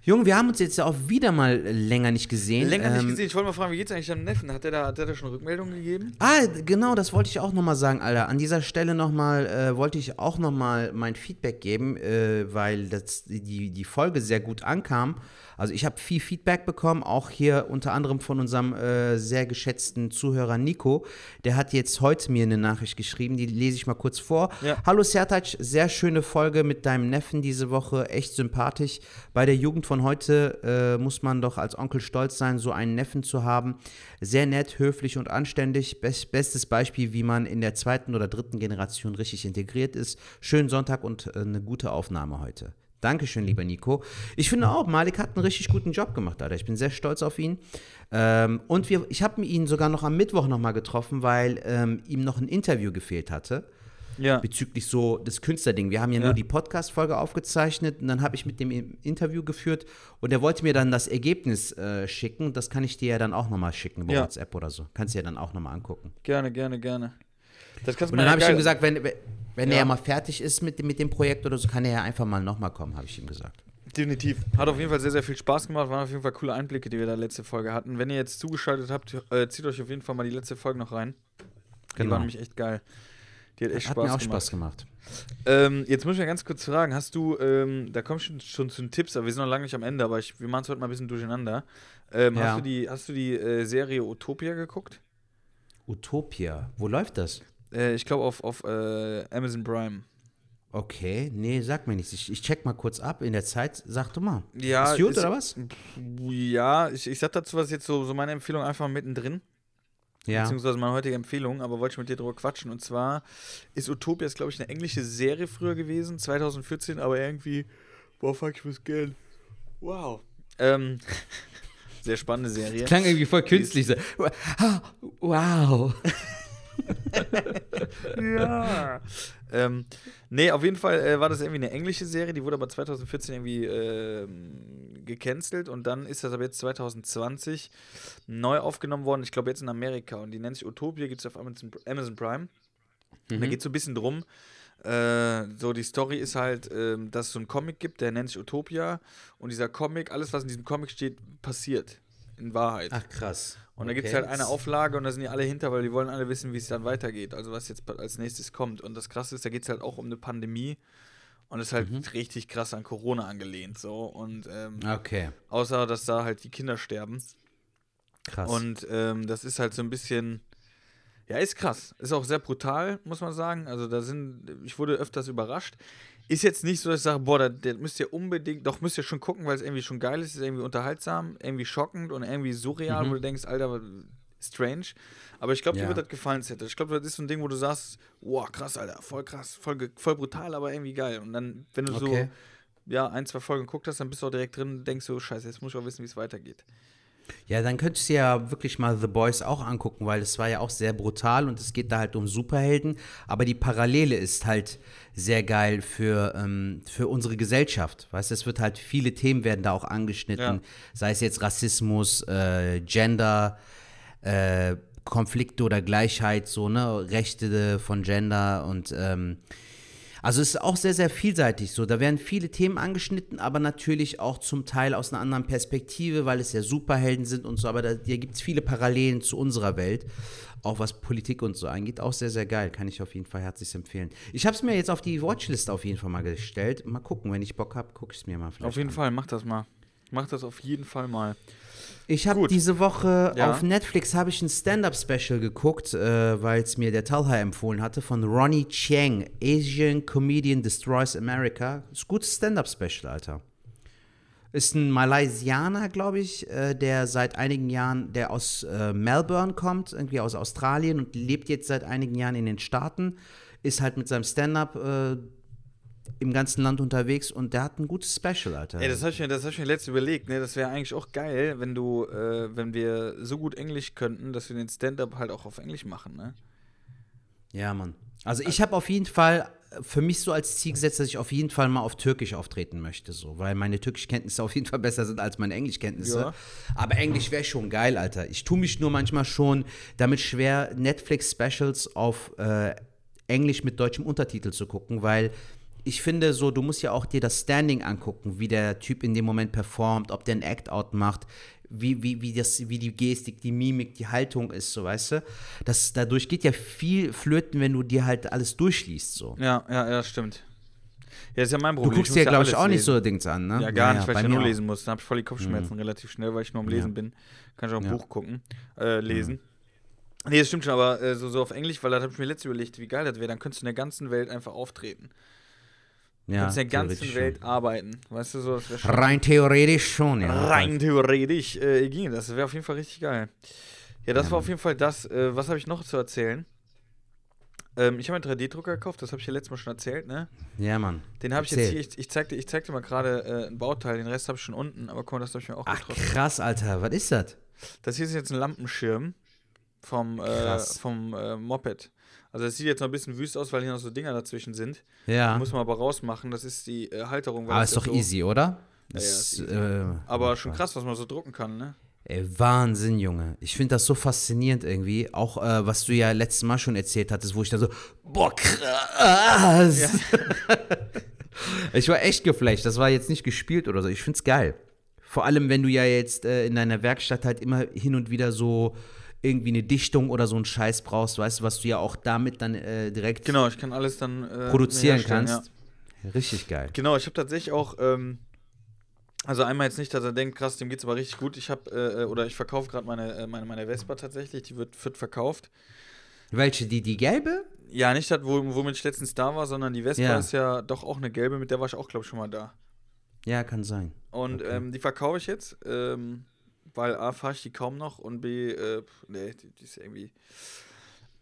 Junge, wir haben uns jetzt ja auch wieder mal länger nicht gesehen. Länger nicht Ähm, gesehen. Ich wollte mal fragen, wie geht's eigentlich deinem Neffen? Hat der da, hat der da schon Rückmeldungen gegeben? Ah, genau, das wollte ich auch nochmal sagen, Alter. An dieser Stelle nochmal, äh, wollte ich auch nochmal mein Feedback geben, äh, weil das, die, die Folge sehr gut ankam. Also ich habe viel Feedback bekommen, auch hier unter anderem von unserem äh, sehr geschätzten Zuhörer Nico. Der hat jetzt heute mir eine Nachricht geschrieben, die lese ich mal kurz vor. Ja. Hallo Sertac, sehr schöne Folge mit deinem Neffen diese Woche, echt sympathisch. Bei der Jugend von heute äh, muss man doch als Onkel stolz sein, so einen Neffen zu haben. Sehr nett, höflich und anständig. Best, bestes Beispiel, wie man in der zweiten oder dritten Generation richtig integriert ist. Schönen Sonntag und äh, eine gute Aufnahme heute. Dankeschön, lieber Nico. Ich finde auch, Malik hat einen richtig guten Job gemacht, Alter. Ich bin sehr stolz auf ihn. Ähm, und wir, ich habe ihn sogar noch am Mittwoch nochmal getroffen, weil ähm, ihm noch ein Interview gefehlt hatte. Ja. Bezüglich so des Künstlerding. Wir haben ja, Ja. nur die Podcast-Folge aufgezeichnet und dann habe ich mit dem Interview geführt und er wollte mir dann das Ergebnis äh, schicken. Das kann ich dir ja dann auch nochmal schicken über Ja. WhatsApp oder so. Kannst du ja dann auch nochmal angucken. Gerne, gerne, gerne. Das kannst du Und dann habe ich ihm gesagt, wenn, wenn Ja. er mal fertig ist mit, dem- mit dem Projekt oder so, kann er ja einfach mal nochmal kommen, habe ich ihm gesagt. Definitiv. Hat auf jeden Fall sehr, sehr viel Spaß gemacht. Waren auf jeden Fall coole Einblicke, die wir da letzte Folge hatten. Wenn ihr jetzt zugeschaltet habt, äh, zieht euch auf jeden Fall mal die letzte Folge noch rein. Die Genau. war nämlich echt geil. Die hat echt Hat Spaß mir auch gemacht. Spaß gemacht. Ähm, jetzt muss ich ja ganz kurz fragen, hast du, ähm, da kommst du schon zu den Tipps, aber wir sind noch lange nicht am Ende, aber ich, wir machen es heute mal ein bisschen durcheinander. Ähm, Ja. Hast du die, hast du die äh, Serie Utopia geguckt? Utopia, wo läuft das? Äh, ich glaube auf, auf äh, Amazon Prime. Okay, nee, sag mir nichts. Ich, ich check mal kurz ab in der Zeit. Sag du mal. Ja, ist gut ist- oder was? Ja, ich, ich sag dazu was jetzt so, so meine Empfehlung einfach mittendrin. Ja. beziehungsweise meine heutige Empfehlung, aber wollte ich mit dir drüber quatschen. Und zwar ist Utopia, ist glaube ich eine englische Serie früher gewesen, 2014, aber irgendwie, boah, fuck, ich muss gern. Wow. Ähm, (laughs) sehr spannende Serie. Klang irgendwie voll künstlich. So. Wow. (laughs) ja. ähm, nee, auf jeden Fall äh, war das irgendwie eine englische Serie, die wurde aber 2014 irgendwie ähm, gecancelt und dann ist das aber jetzt 2020 neu aufgenommen worden, ich glaube jetzt in Amerika und die nennt sich Utopia, gibt es auf Amazon, Amazon Prime. Und da geht es so ein bisschen drum, äh, so die Story ist halt, ähm, dass es so einen Comic gibt, der nennt sich Utopia und dieser Comic, alles was in diesem Comic steht, passiert in Wahrheit. Ach krass. Und da gibt es Okay. halt eine Auflage und da sind die alle hinter, weil die wollen alle wissen, wie es dann weitergeht. Also was jetzt als nächstes kommt. Und das Krasse ist, da geht es halt auch um eine Pandemie und ist halt Mhm. richtig krass an Corona angelehnt. So. Und ähm, Okay, außer, dass da halt die Kinder sterben. krass. Und ähm, das ist halt so ein bisschen. Ja, ist krass. Ist auch sehr brutal, muss man sagen. Also da sind, ich wurde öfters überrascht. Ist jetzt nicht so, dass ich sage, boah, da, der müsst ihr unbedingt, doch müsst ihr schon gucken, weil es irgendwie schon geil ist, ist irgendwie unterhaltsam, irgendwie schockend und irgendwie surreal, Mhm. wo du denkst, Alter, strange. Aber ich glaube, dir Ja. wird das gefallen, Zette. Ich glaube, das ist so ein Ding, wo du sagst, wow, krass, Alter, voll krass, voll, voll brutal, aber irgendwie geil. Und dann, wenn du Okay. so, ja, ein, zwei Folgen geguckt hast, dann bist du auch direkt drin und denkst so, scheiße, jetzt muss ich auch wissen, wie es weitergeht. Ja, dann könntest du ja wirklich mal The Boys auch angucken, weil es war ja auch sehr brutal und es geht da halt um Superhelden. Aber die Parallele ist halt sehr geil für, ähm, für unsere Gesellschaft. Weißt du, es wird halt, viele Themen werden da auch angeschnitten, Ja. sei es jetzt Rassismus, äh, Gender, äh, Konflikte oder Gleichheit, so, ne, Rechte von Gender und ähm, also es ist auch sehr, sehr vielseitig so. Da werden viele Themen angeschnitten, aber natürlich auch zum Teil aus einer anderen Perspektive, weil es ja Superhelden sind und so. Aber da, da gibt es viele Parallelen zu unserer Welt, auch was Politik und so angeht. Auch sehr, sehr geil. Kann ich auf jeden Fall herzlich empfehlen. Ich habe es mir jetzt auf die Watchlist auf jeden Fall mal gestellt. Mal gucken, wenn ich Bock habe, gucke ich es mir mal vielleicht Auf jeden an. Fall, mach das mal. Mach das auf jeden Fall mal. Ich habe diese Woche Ja. auf Netflix habe ich ein Stand-up-Special geguckt, äh, weil es mir der Talha empfohlen hatte von Ronnie Chiang, Asian Comedian Destroys America. Ist ein gutes Stand-up-Special, Alter. Ist ein Malaysianer, glaube ich, äh, der seit einigen Jahren, der aus äh, Melbourne kommt, irgendwie aus Australien und lebt jetzt seit einigen Jahren in den Staaten. Ist halt mit seinem Stand-up äh, im ganzen Land unterwegs und der hat ein gutes Special, Alter. Ey, das habe ich, mir- das hab ich mir letztens überlegt, ne? Das wäre eigentlich auch geil, wenn du, äh, wenn wir so gut Englisch könnten, dass wir den Stand-up halt auch auf Englisch machen, ne? Ja, Mann. Also ich habe auf jeden Fall für mich so als Ziel gesetzt, dass ich auf jeden Fall mal auf Türkisch auftreten möchte, so, weil meine Türkischkenntnisse auf jeden Fall besser sind als meine Englischkenntnisse. Ja. Aber Englisch wäre schon geil, Alter. Ich tue mich nur manchmal schon damit schwer, Netflix-Specials auf äh, Englisch mit deutschem Untertitel zu gucken, weil ich finde so, du musst ja auch dir das Standing angucken, wie der Typ in dem Moment performt, ob der ein Act-Out macht, wie, wie, wie, das, wie die Gestik, die Mimik, die Haltung ist, so weißt du. Das, dadurch geht ja viel flöten, wenn du dir halt alles durchliest, so. Ja, ja, ja, stimmt. Ja, ist ja mein Du Problem. guckst muss dir, glaube ich, auch nicht lesen. so Dings an, ne? Ja, gar nicht, weil ich ja nur lesen muss. Dann habe ich voll die Kopfschmerzen relativ schnell, weil ich nur am Lesen bin. Kann ich auch ein Ja. Buch gucken, äh, lesen. Nee, das stimmt schon, aber äh, so, so auf Englisch, weil da habe ich mir letztens überlegt, wie geil das wäre. Dann könntest du in der ganzen Welt einfach auftreten. Ja, könntest in der ganzen Welt arbeiten. Weißt du, so, das schon. Rein theoretisch schon, ja. Rein theoretisch äh, ging das. wäre auf jeden Fall richtig geil. Ja, das Ja, war auf jeden Fall das. Äh, was habe ich noch zu erzählen? Ähm, ich habe einen 3D-Drucker gekauft, das habe ich ja letztes Mal schon erzählt, ne? Ja, Mann. Den habe ich jetzt hier, ich, ich, zeig dir, ich zeig dir mal gerade äh, ein Bauteil, den Rest habe ich schon unten, aber guck mal, das habe ich mir auch Ach, getroffen. krass, Alter. Was ist das? Das hier ist jetzt ein Lampenschirm vom, äh, vom äh, Moped. Also das sieht jetzt noch ein bisschen wüst aus, weil hier noch so Dinger dazwischen sind. Ja. Muss man aber rausmachen, das ist die äh, Halterung. weil Aber ist ja doch so, easy, oder? Ja, ja, ist easy. äh, Aber schon krass, was man so drucken kann, ne? Ey, Wahnsinn, Junge. Ich finde das so faszinierend irgendwie. Auch äh, was du ja letztes Mal schon erzählt hattest, wo ich da so, boah, krass. (laughs) ich war echt geflasht. Das war jetzt nicht gespielt oder so. Ich find's geil. Vor allem, wenn du ja jetzt äh, in deiner Werkstatt halt immer hin und wieder so irgendwie eine Dichtung oder so einen Scheiß brauchst, weißt du, was du ja auch damit dann äh, direkt Genau, ich kann alles dann äh, produzieren kannst. Richtig geil. Genau, ich habe tatsächlich auch, ähm, also einmal jetzt nicht, dass er denkt, krass, dem geht's aber richtig gut. Ich habe, äh, oder ich verkaufe gerade meine, äh, meine, meine Vespa tatsächlich, die wird, wird verkauft. Welche? Die, die gelbe? Ja, nicht das, wo, womit ich letztens da war, sondern die Vespa Ja. ist ja doch auch eine gelbe, mit der war ich auch, glaube ich, schon mal da. Ja, kann sein. Und ähm, die verkaufe ich jetzt, ähm, weil A, fahre ich die kaum noch und B, äh, nee, die, die ist irgendwie.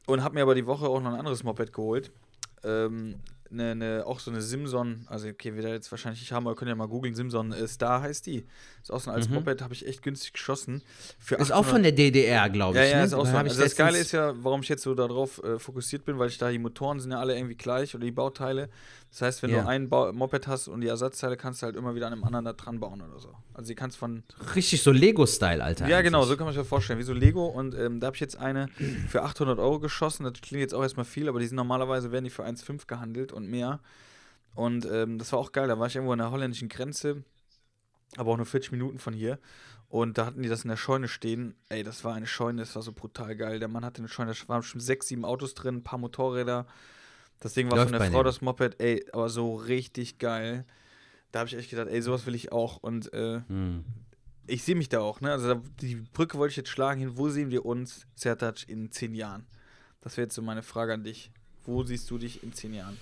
Und habe mir aber die Woche auch noch ein anderes Moped geholt. Ähm, ne, ne, auch so eine Simson, also okay, wird er jetzt wahrscheinlich nicht haben, aber könnt ihr mal googeln, Simson äh, Star heißt die. Ist auch so ein altes Moped, habe ich echt günstig geschossen. Für Mhm. Ist auch von der DDR, glaube ja, ich. ja, ne? ist auch Da so. Also das Geile ist ja, warum ich jetzt so darauf äh, fokussiert bin, weil ich da die Motoren sind ja alle irgendwie gleich oder die Bauteile. Das heißt, wenn Ja. du ein Moped hast und die Ersatzteile kannst du halt immer wieder an einem anderen da dran bauen oder so. Also die kannst von Richtig so Lego-Style, Alter. ja, genau, eigentlich. so kann man sich das vorstellen. Wie so Lego. Und ähm, da habe ich jetzt eine für 800 Euro geschossen. Das klingt jetzt auch erstmal viel, aber die sind normalerweise, werden die für 1,5 gehandelt und mehr. Und ähm, das war auch geil. Da war ich irgendwo an der holländischen Grenze, aber auch nur 40 Minuten von hier. Und da hatten die das in der Scheune stehen. Ey, das war eine Scheune, das war so brutal geil. Der Mann hatte eine Scheune, da waren bestimmt sechs, sieben Autos drin, ein paar Motorräder. Das Ding war Läuft von der Frau dem. das Moped, ey, aber so richtig geil. Da habe ich echt gedacht, ey, sowas will ich auch. Und äh, Hm. ich sehe mich da auch, ne? Also die Brücke wollte ich jetzt schlagen hin. Wo sehen wir uns, Sertac, in zehn Jahren? Das wäre jetzt so meine Frage an dich. Wo siehst du dich in zehn Jahren?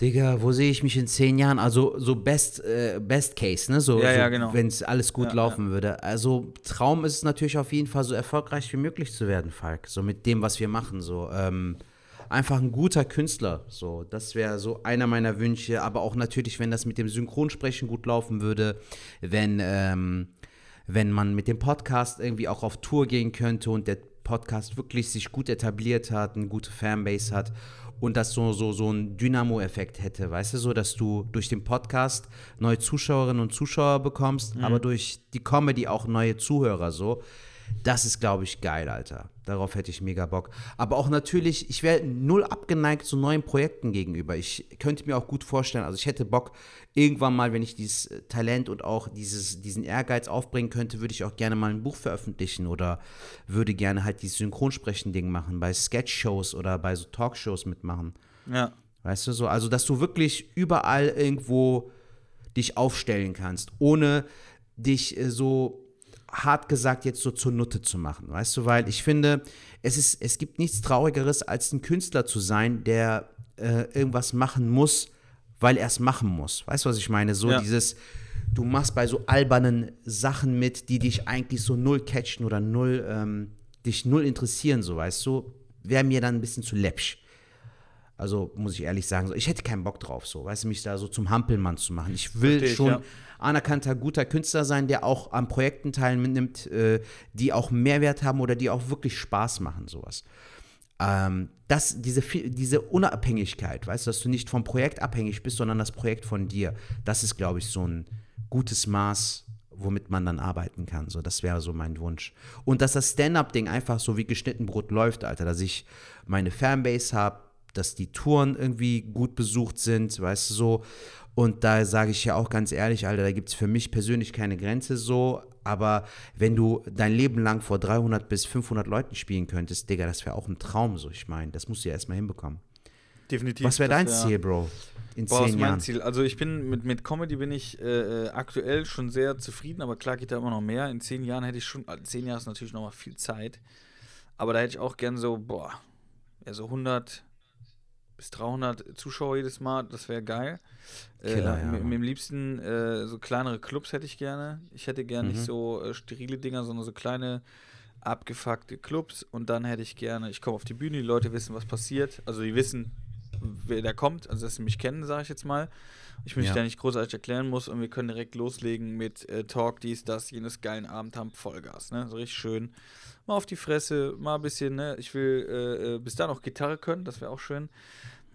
Digga, wo sehe ich mich in zehn Jahren? Also so Best, äh, Best Case, ne? So, Ja, so ja, genau. wenn es alles gut Ja, laufen würde. Also Traum ist es natürlich auf jeden Fall so erfolgreich wie möglich zu werden, Falk. So mit dem, was wir machen. So ähm, einfach ein guter Künstler. So, das wäre so einer meiner Wünsche. Aber auch natürlich, wenn das mit dem Synchronsprechen gut laufen würde, wenn ähm, wenn man mit dem Podcast irgendwie auch auf Tour gehen könnte und der Podcast wirklich sich gut etabliert hat, eine gute Fanbase hat und das so, so, so einen Dynamo-Effekt hätte, weißt du, so, dass du durch den Podcast neue Zuschauerinnen und Zuschauer bekommst, aber durch die Comedy auch neue Zuhörer, so. Das ist, glaube ich, geil, Alter. Darauf hätte ich mega Bock. Aber auch natürlich, ich wäre null abgeneigt zu neuen Projekten gegenüber. Ich könnte mir auch gut vorstellen, also ich hätte Bock, irgendwann mal, wenn ich dieses äh, Talent und auch dieses, diesen Ehrgeiz aufbringen könnte, würde ich auch gerne mal ein Buch veröffentlichen oder würde gerne halt dieses Synchronsprechen-Ding machen, bei Sketch-Shows oder bei so Talkshows mitmachen. Ja. Weißt du so? Also, dass du wirklich überall irgendwo dich aufstellen kannst, ohne dich äh, so hart gesagt jetzt so zur Nutte zu machen, weißt du, weil ich finde, es ist, es gibt nichts Traurigeres, als ein Künstler zu sein, der äh, irgendwas machen muss, weil er es machen muss. Weißt du, was ich meine? So Ja. dieses, du machst bei so albernen Sachen mit, die dich eigentlich so null catchen oder null, ähm, dich null interessieren, so weißt du, wäre mir dann ein bisschen zu läppsch. Also muss ich ehrlich sagen, so, ich hätte keinen Bock drauf, so, weißt du, mich da so zum Hampelmann zu machen. Ich will Versteh ich, schon ja. anerkannter, guter Künstler sein, der auch an Projekten teilnimmt, äh, die auch Mehrwert haben oder die auch wirklich Spaß machen, sowas. Ähm, das, diese, diese Unabhängigkeit, weißt du, dass du nicht vom Projekt abhängig bist, sondern das Projekt von dir, das ist, glaube ich, so ein gutes Maß, womit man dann arbeiten kann. So, das wäre so mein Wunsch. Und dass das Stand-up-Ding einfach so wie geschnitten Brot läuft, Alter, dass ich meine Fanbase habe, dass die Touren irgendwie gut besucht sind, weißt du so. Und da sage ich ja auch ganz ehrlich, Alter, da gibt es für mich persönlich keine Grenze so. Aber wenn du dein Leben lang vor 300 bis 500 Leuten spielen könntest, Digga, das wäre auch ein Traum so. Ich meine, das musst du ja erstmal hinbekommen. Definitiv. Was wäre dein wär- Ziel, Bro? In Boah, was ist zehn mein Jahren. Ziel? Also ich bin mit, mit Comedy bin ich äh, äh, aktuell schon sehr zufrieden, aber klar geht da immer noch mehr. In zehn Jahren hätte ich schon, also zehn Jahre ist natürlich noch mal viel Zeit, aber da hätte ich auch gern so, boah, ja so 100 bis 300 Zuschauer jedes Mal, das wäre geil. Killer, äh, ja, mit, dem liebsten äh, so kleinere Clubs hätte ich gerne. Ich hätte gern Mhm. nicht so äh, sterile Dinger, sondern so kleine abgefuckte Clubs und dann hätte ich gerne, ich komme auf die Bühne, die Leute wissen, was passiert. Also die wissen, wer da kommt, also dass sie mich kennen, sage ich jetzt mal. Ich mich Ja. da nicht großartig erklären muss und wir können direkt loslegen mit äh, Talk, dies, das, jenes geilen Abend haben, Vollgas, ne? So richtig schön. Mal auf die Fresse, mal ein bisschen, ne? Ich will äh, äh, bis da noch Gitarre können, das wäre auch schön.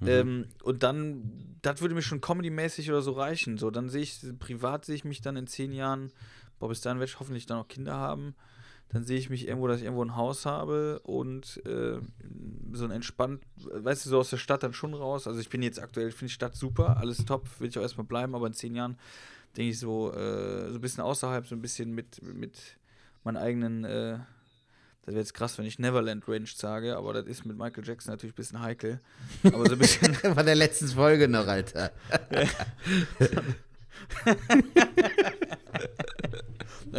Ähm, und dann, das würde mir schon comedy-mäßig oder so reichen. So, dann sehe ich, privat sehe ich mich dann in zehn Jahren, boah, bis dahin werde ich hoffentlich dann noch Kinder haben. Dann sehe ich mich irgendwo, dass ich irgendwo ein Haus habe und äh, so ein entspannt, weißt du, so aus der Stadt dann schon raus. Also ich bin jetzt aktuell, finde die Stadt super, alles top, will ich auch erstmal bleiben, aber in zehn Jahren denke ich so, äh, so ein bisschen außerhalb, so ein bisschen mit, mit meinen eigenen, äh, das wäre jetzt krass, wenn ich Neverland Range sage, aber das ist mit Michael Jackson natürlich ein bisschen heikel. Aber so ein bisschen. (laughs) Von der letzten Folge noch, Alter. (laughs) (laughs)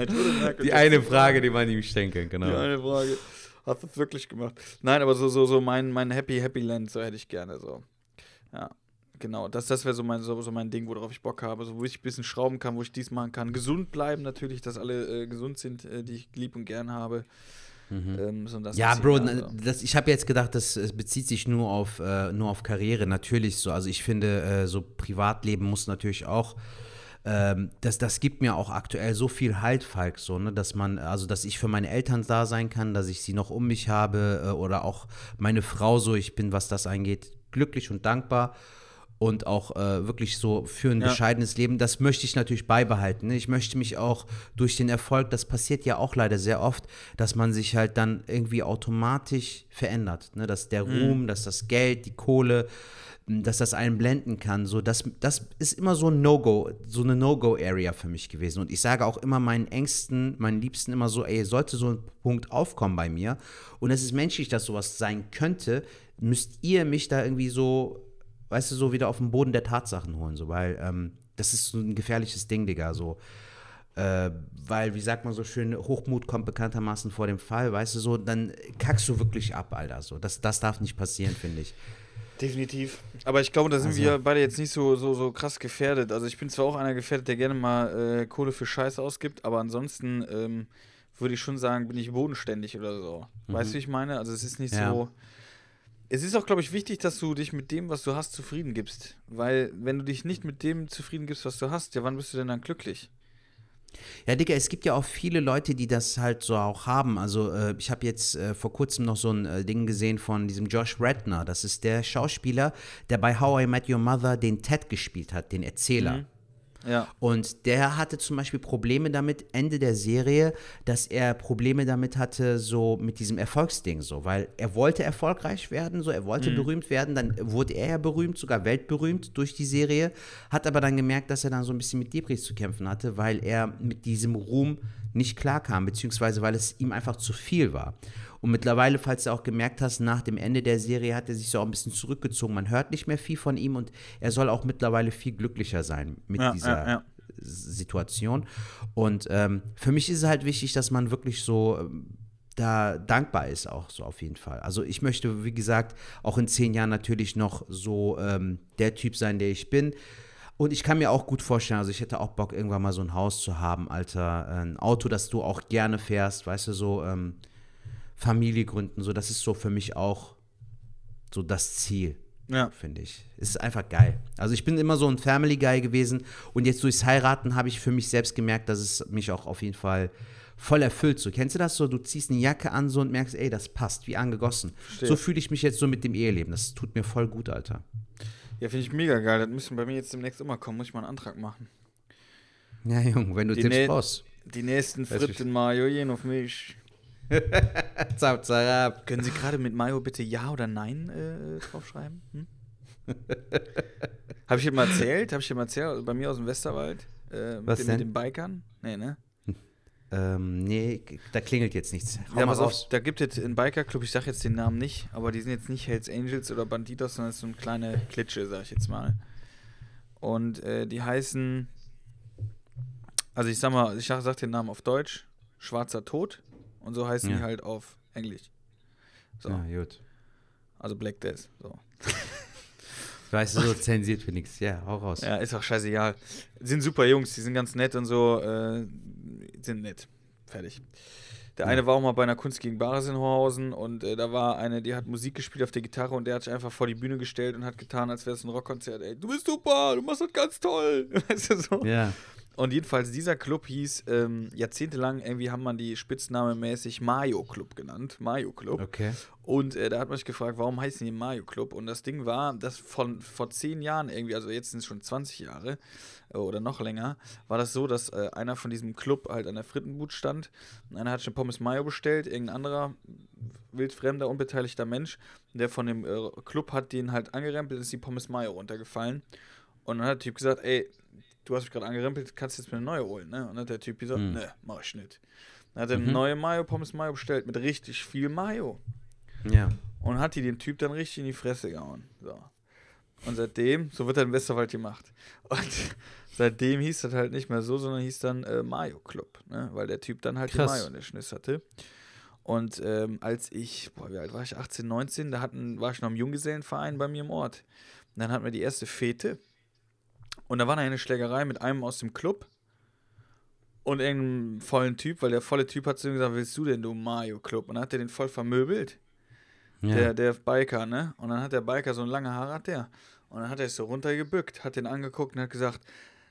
Nein, Michael Die eine Frage, die man ihm stellen kann, genau. Die eine Frage. Hast du es wirklich gemacht? Nein, aber so, so, so mein, mein Happy Happy Land, so hätte ich gerne so. Ja, genau. Das, das wäre so mein, so, so mein Ding, worauf ich Bock habe. So, wo ich ein bisschen schrauben kann, wo ich dies machen kann. Gesund bleiben natürlich, dass alle äh, gesund sind, äh, die ich lieb und gern habe. Ähm, so das Mhm. Ja, Bro, egal, na- so. das, ich habe jetzt gedacht, das äh, bezieht sich nur auf, äh, nur auf Karriere. Natürlich so. Also ich finde, äh, so Privatleben muss natürlich auch. Ähm, das, das gibt mir auch aktuell so viel Halt, Falk, so, ne, dass man, also dass ich für meine Eltern da sein kann, dass ich sie noch um mich habe äh, oder auch meine Frau so, ich bin, was das angeht, glücklich und dankbar und auch äh, wirklich so für ein Ja. bescheidenes Leben, das möchte ich natürlich beibehalten. Ne? Ich möchte mich auch durch den Erfolg, das passiert ja auch leider sehr oft, dass man sich halt dann irgendwie automatisch verändert. Ne? Dass der Ruhm, dass das Geld, die Kohle, dass das einen blenden kann. So, das, das ist immer so ein No-Go, so eine No-Go-Area für mich gewesen. Und ich sage auch immer meinen Ängsten, meinen Liebsten immer so, ey, sollte so ein Punkt aufkommen bei mir und es ist menschlich, dass sowas sein könnte, müsst ihr mich da irgendwie so weißt du, so wieder auf den Boden der Tatsachen holen, so, weil ähm, das ist so ein gefährliches Ding, Digga, so. Äh, weil, wie sagt man so schön, Hochmut kommt bekanntermaßen vor dem Fall, weißt du, so, dann kackst du wirklich ab, Alter, so. Das, das darf nicht passieren, finde ich. Definitiv. Aber ich glaube, da sind Also- wir beide jetzt nicht so, so, so krass gefährdet. Also ich bin zwar auch einer gefährdet, der gerne mal äh, Kohle für Scheiße ausgibt, aber ansonsten ähm, würde ich schon sagen, bin ich bodenständig oder so. Weißt du, wie ich meine? Also es ist nicht Ja. so. Es ist auch, glaube ich, wichtig, dass du dich mit dem, was du hast, zufrieden gibst. Weil, wenn du dich nicht mit dem zufrieden gibst, was du hast, ja, wann bist du denn dann glücklich? Ja, Digga, es gibt ja auch viele Leute, die das halt so auch haben. Also, äh, ich habe jetzt äh, vor kurzem noch so ein äh, Ding gesehen von diesem Josh Redner. Das ist der Schauspieler, der bei How I Met Your Mother den Ted gespielt hat, den Erzähler. Ja. Und der hatte zum Beispiel Probleme damit, Ende der Serie, dass er Probleme damit hatte, so mit diesem Erfolgsding, so, weil er wollte erfolgreich werden, so, er wollte berühmt werden, dann wurde er ja berühmt, sogar weltberühmt durch die Serie, hat aber dann gemerkt, dass er dann so ein bisschen mit Debris zu kämpfen hatte, weil er mit diesem Ruhm nicht klarkam, beziehungsweise weil es ihm einfach zu viel war. Und mittlerweile, falls du auch gemerkt hast, nach dem Ende der Serie hat er sich so auch ein bisschen zurückgezogen. Man hört nicht mehr viel von ihm und er soll auch mittlerweile viel glücklicher sein mit Ja, dieser ja, ja. Situation. Und ähm, für mich ist es halt wichtig, dass man wirklich so ähm, da dankbar ist, auch so auf jeden Fall. Also ich möchte, wie gesagt, auch in zehn Jahren natürlich noch so ähm, der Typ sein, der ich bin. Und ich kann mir auch gut vorstellen, also ich hätte auch Bock, irgendwann mal so ein Haus zu haben, Alter. Ein Auto, das du auch gerne fährst, weißt du, so ähm, Familie gründen, so das ist so für mich auch so das Ziel Ja. finde ich. Es ist einfach geil. Also ich bin immer so ein Family Guy gewesen und jetzt durchs Heiraten habe ich für mich selbst gemerkt, dass es mich auch auf jeden Fall voll erfüllt. So kennst du das so? Du ziehst eine Jacke an so und merkst, ey, das passt, wie angegossen. Verstehe. So fühle ich mich jetzt so mit dem Eheleben. Das tut mir voll gut, Alter. Ja, finde ich mega geil. Das müssen bei mir jetzt demnächst immer kommen. Muss ich mal einen Antrag machen. Ja, Junge, wenn du Die Tipps brauchst. Die nächsten Fritten Mayo gehen auf mich. (laughs) Zap, zap. Können Sie gerade mit Mayo bitte Ja oder Nein äh, draufschreiben? Hm? Habe ich dir mal erzählt? Habe ich dir mal erzählt? Bei mir aus dem Westerwald? Äh, mit, Was den, denn? mit den Bikern? Nee, ne? Ähm, nee, da klingelt jetzt nichts. Hau Ja, mal auf, da gibt es einen Bikerclub, ich sag jetzt den Namen nicht, aber die sind jetzt nicht Hells Angels oder Banditos, sondern es ist so eine kleine Klitsche, sag ich jetzt mal. Und äh, die heißen, also ich sag mal, ich sag, sag den Namen auf Deutsch, Schwarzer Tod und so heißen Ja. die halt auf Englisch. So, Ja, gut. also Black Death, so. (laughs) Weißt du, so zensiert für nichts. Ja, hau raus. Ja, ist auch scheißegal. Sind super Jungs, die sind ganz nett und so, äh, sind nett. Fertig. Der eine war auch mal bei einer Kunst gegen Bares in Horhausen und äh, da war eine, die hat Musik gespielt auf der Gitarre und der hat sich einfach vor die Bühne gestellt und hat getan, als wäre es ein Rockkonzert. Ey, du bist super, du machst das ganz toll. (laughs) Weißt du so? Ja. Und jedenfalls, dieser Club hieß ähm, jahrzehntelang, irgendwie haben man die spitznamemäßig Mayo Club genannt. Mayo Club. Okay. Und äh, da hat man sich gefragt, warum heißen die Mayo Club? Und das Ding war, dass von vor zehn Jahren irgendwie, also jetzt sind es schon 20 Jahre äh, oder noch länger, war das so, dass äh, einer von diesem Club halt an der Frittenbut stand. Und einer hat schon Pommes Mayo bestellt, irgendein anderer wildfremder, unbeteiligter Mensch, der von dem äh, Club hat den halt angerempelt, ist die Pommes Mayo runtergefallen. Und dann hat der Typ gesagt, ey, du hast mich gerade angerempelt, kannst jetzt mir eine neue holen, ne? Und dann hat der Typ gesagt, ne, mach ich nicht. Dann hat er eine neue Mayo, Pommes Mayo bestellt mit richtig viel Mayo. Ja. Und hat die den Typ dann richtig in die Fresse gehauen. So. Und seitdem, so wird er im Westerwald gemacht. Und (laughs) seitdem hieß das halt nicht mehr so, sondern hieß dann äh, Mayo Club, ne? Weil der Typ dann halt Krass. die Mayo in der Schniss hatte. Und ähm, als ich, boah, wie alt war ich? 18, 19, da hatten, war ich noch im Junggesellenverein bei mir im Ort. Und dann hatten wir die erste Fete. Und da war eine Schlägerei mit einem aus dem Club und irgendeinem vollen Typ, weil der volle Typ hat zu ihm gesagt, willst du denn, du Mayo Club? Und dann hat er den voll vermöbelt, Ja. der, der Biker, ne? Und dann hat der Biker so ein lange Haare hat der. Und dann hat er es so runtergebückt, hat den angeguckt und hat gesagt,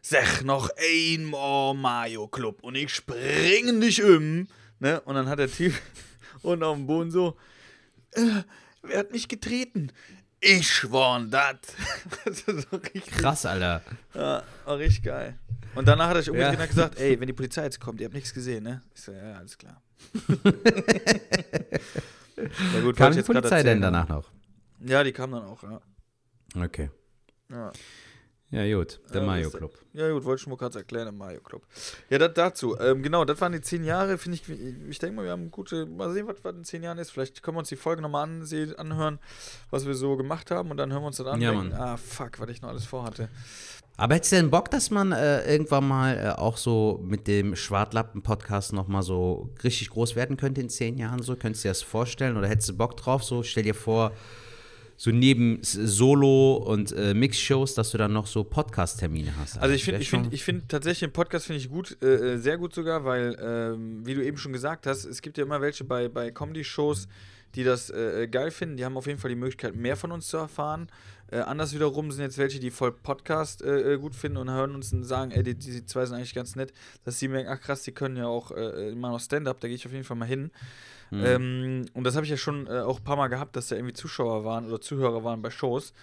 sag noch einmal Mayo Club und ich springe dich um. Ne? Und dann hat der Typ (laughs) unten auf dem Boden so, äh, wer hat mich getreten? Ich war (laughs) das. so richtig Krass, Alter. ja, war richtig geil. Und danach hat er sich umgedreht Ja. gesagt, ey, wenn die Polizei jetzt kommt, ihr habt nichts gesehen, ne? Ich so, ja, alles klar. (laughs) ja, gut, Kam die Polizei erzählen. denn danach noch? Ja, die kam dann auch, ja. Okay. Ja, Ja, gut. Der Ja, Mayo Club. ja gut, wollte ich schon mal gerade erklären im Mario Club. Ja, das dazu. Ähm, genau, das waren die zehn Jahre, finde ich, ich denke mal, wir haben gute, mal sehen, was, was in zehn Jahren ist. Vielleicht können wir uns die Folge nochmal ansehen, anhören, was wir so gemacht haben und dann hören wir uns das an. Ja, denken, Mann. Ah, fuck, was ich noch alles vorhatte. Aber hättest du denn Bock, dass man äh, irgendwann mal äh, auch so mit dem Schwartlappen-Podcast nochmal so richtig groß werden könnte in zehn Jahren? So, könntest du dir das vorstellen? Oder hättest du Bock drauf? So, stell dir vor, so neben Solo- und äh, Mix-Shows, dass du dann noch so Podcast-Termine hast. Also ich finde, ich schon- ich finde tatsächlich den Podcast finde ich gut, äh, äh, sehr gut sogar, weil ähm, wie du eben schon gesagt hast, es gibt ja immer welche bei, bei Comedy-Shows, die das äh, äh, geil finden. Die haben auf jeden Fall die Möglichkeit, mehr von uns zu erfahren. Äh, anders wiederum sind jetzt welche, die voll Podcast äh, äh, gut finden und hören uns und sagen, ey, die, die zwei sind eigentlich ganz nett, dass sie merken, ach krass, die können ja auch immer noch Stand-up, da gehe ich auf jeden Fall mal hin. Ähm, und das habe ich ja schon äh, auch ein paar Mal gehabt, dass da irgendwie Zuschauer waren oder Zuhörer waren bei Shows.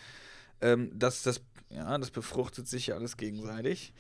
Ähm, das, das, ja, das befruchtet sich ja alles gegenseitig.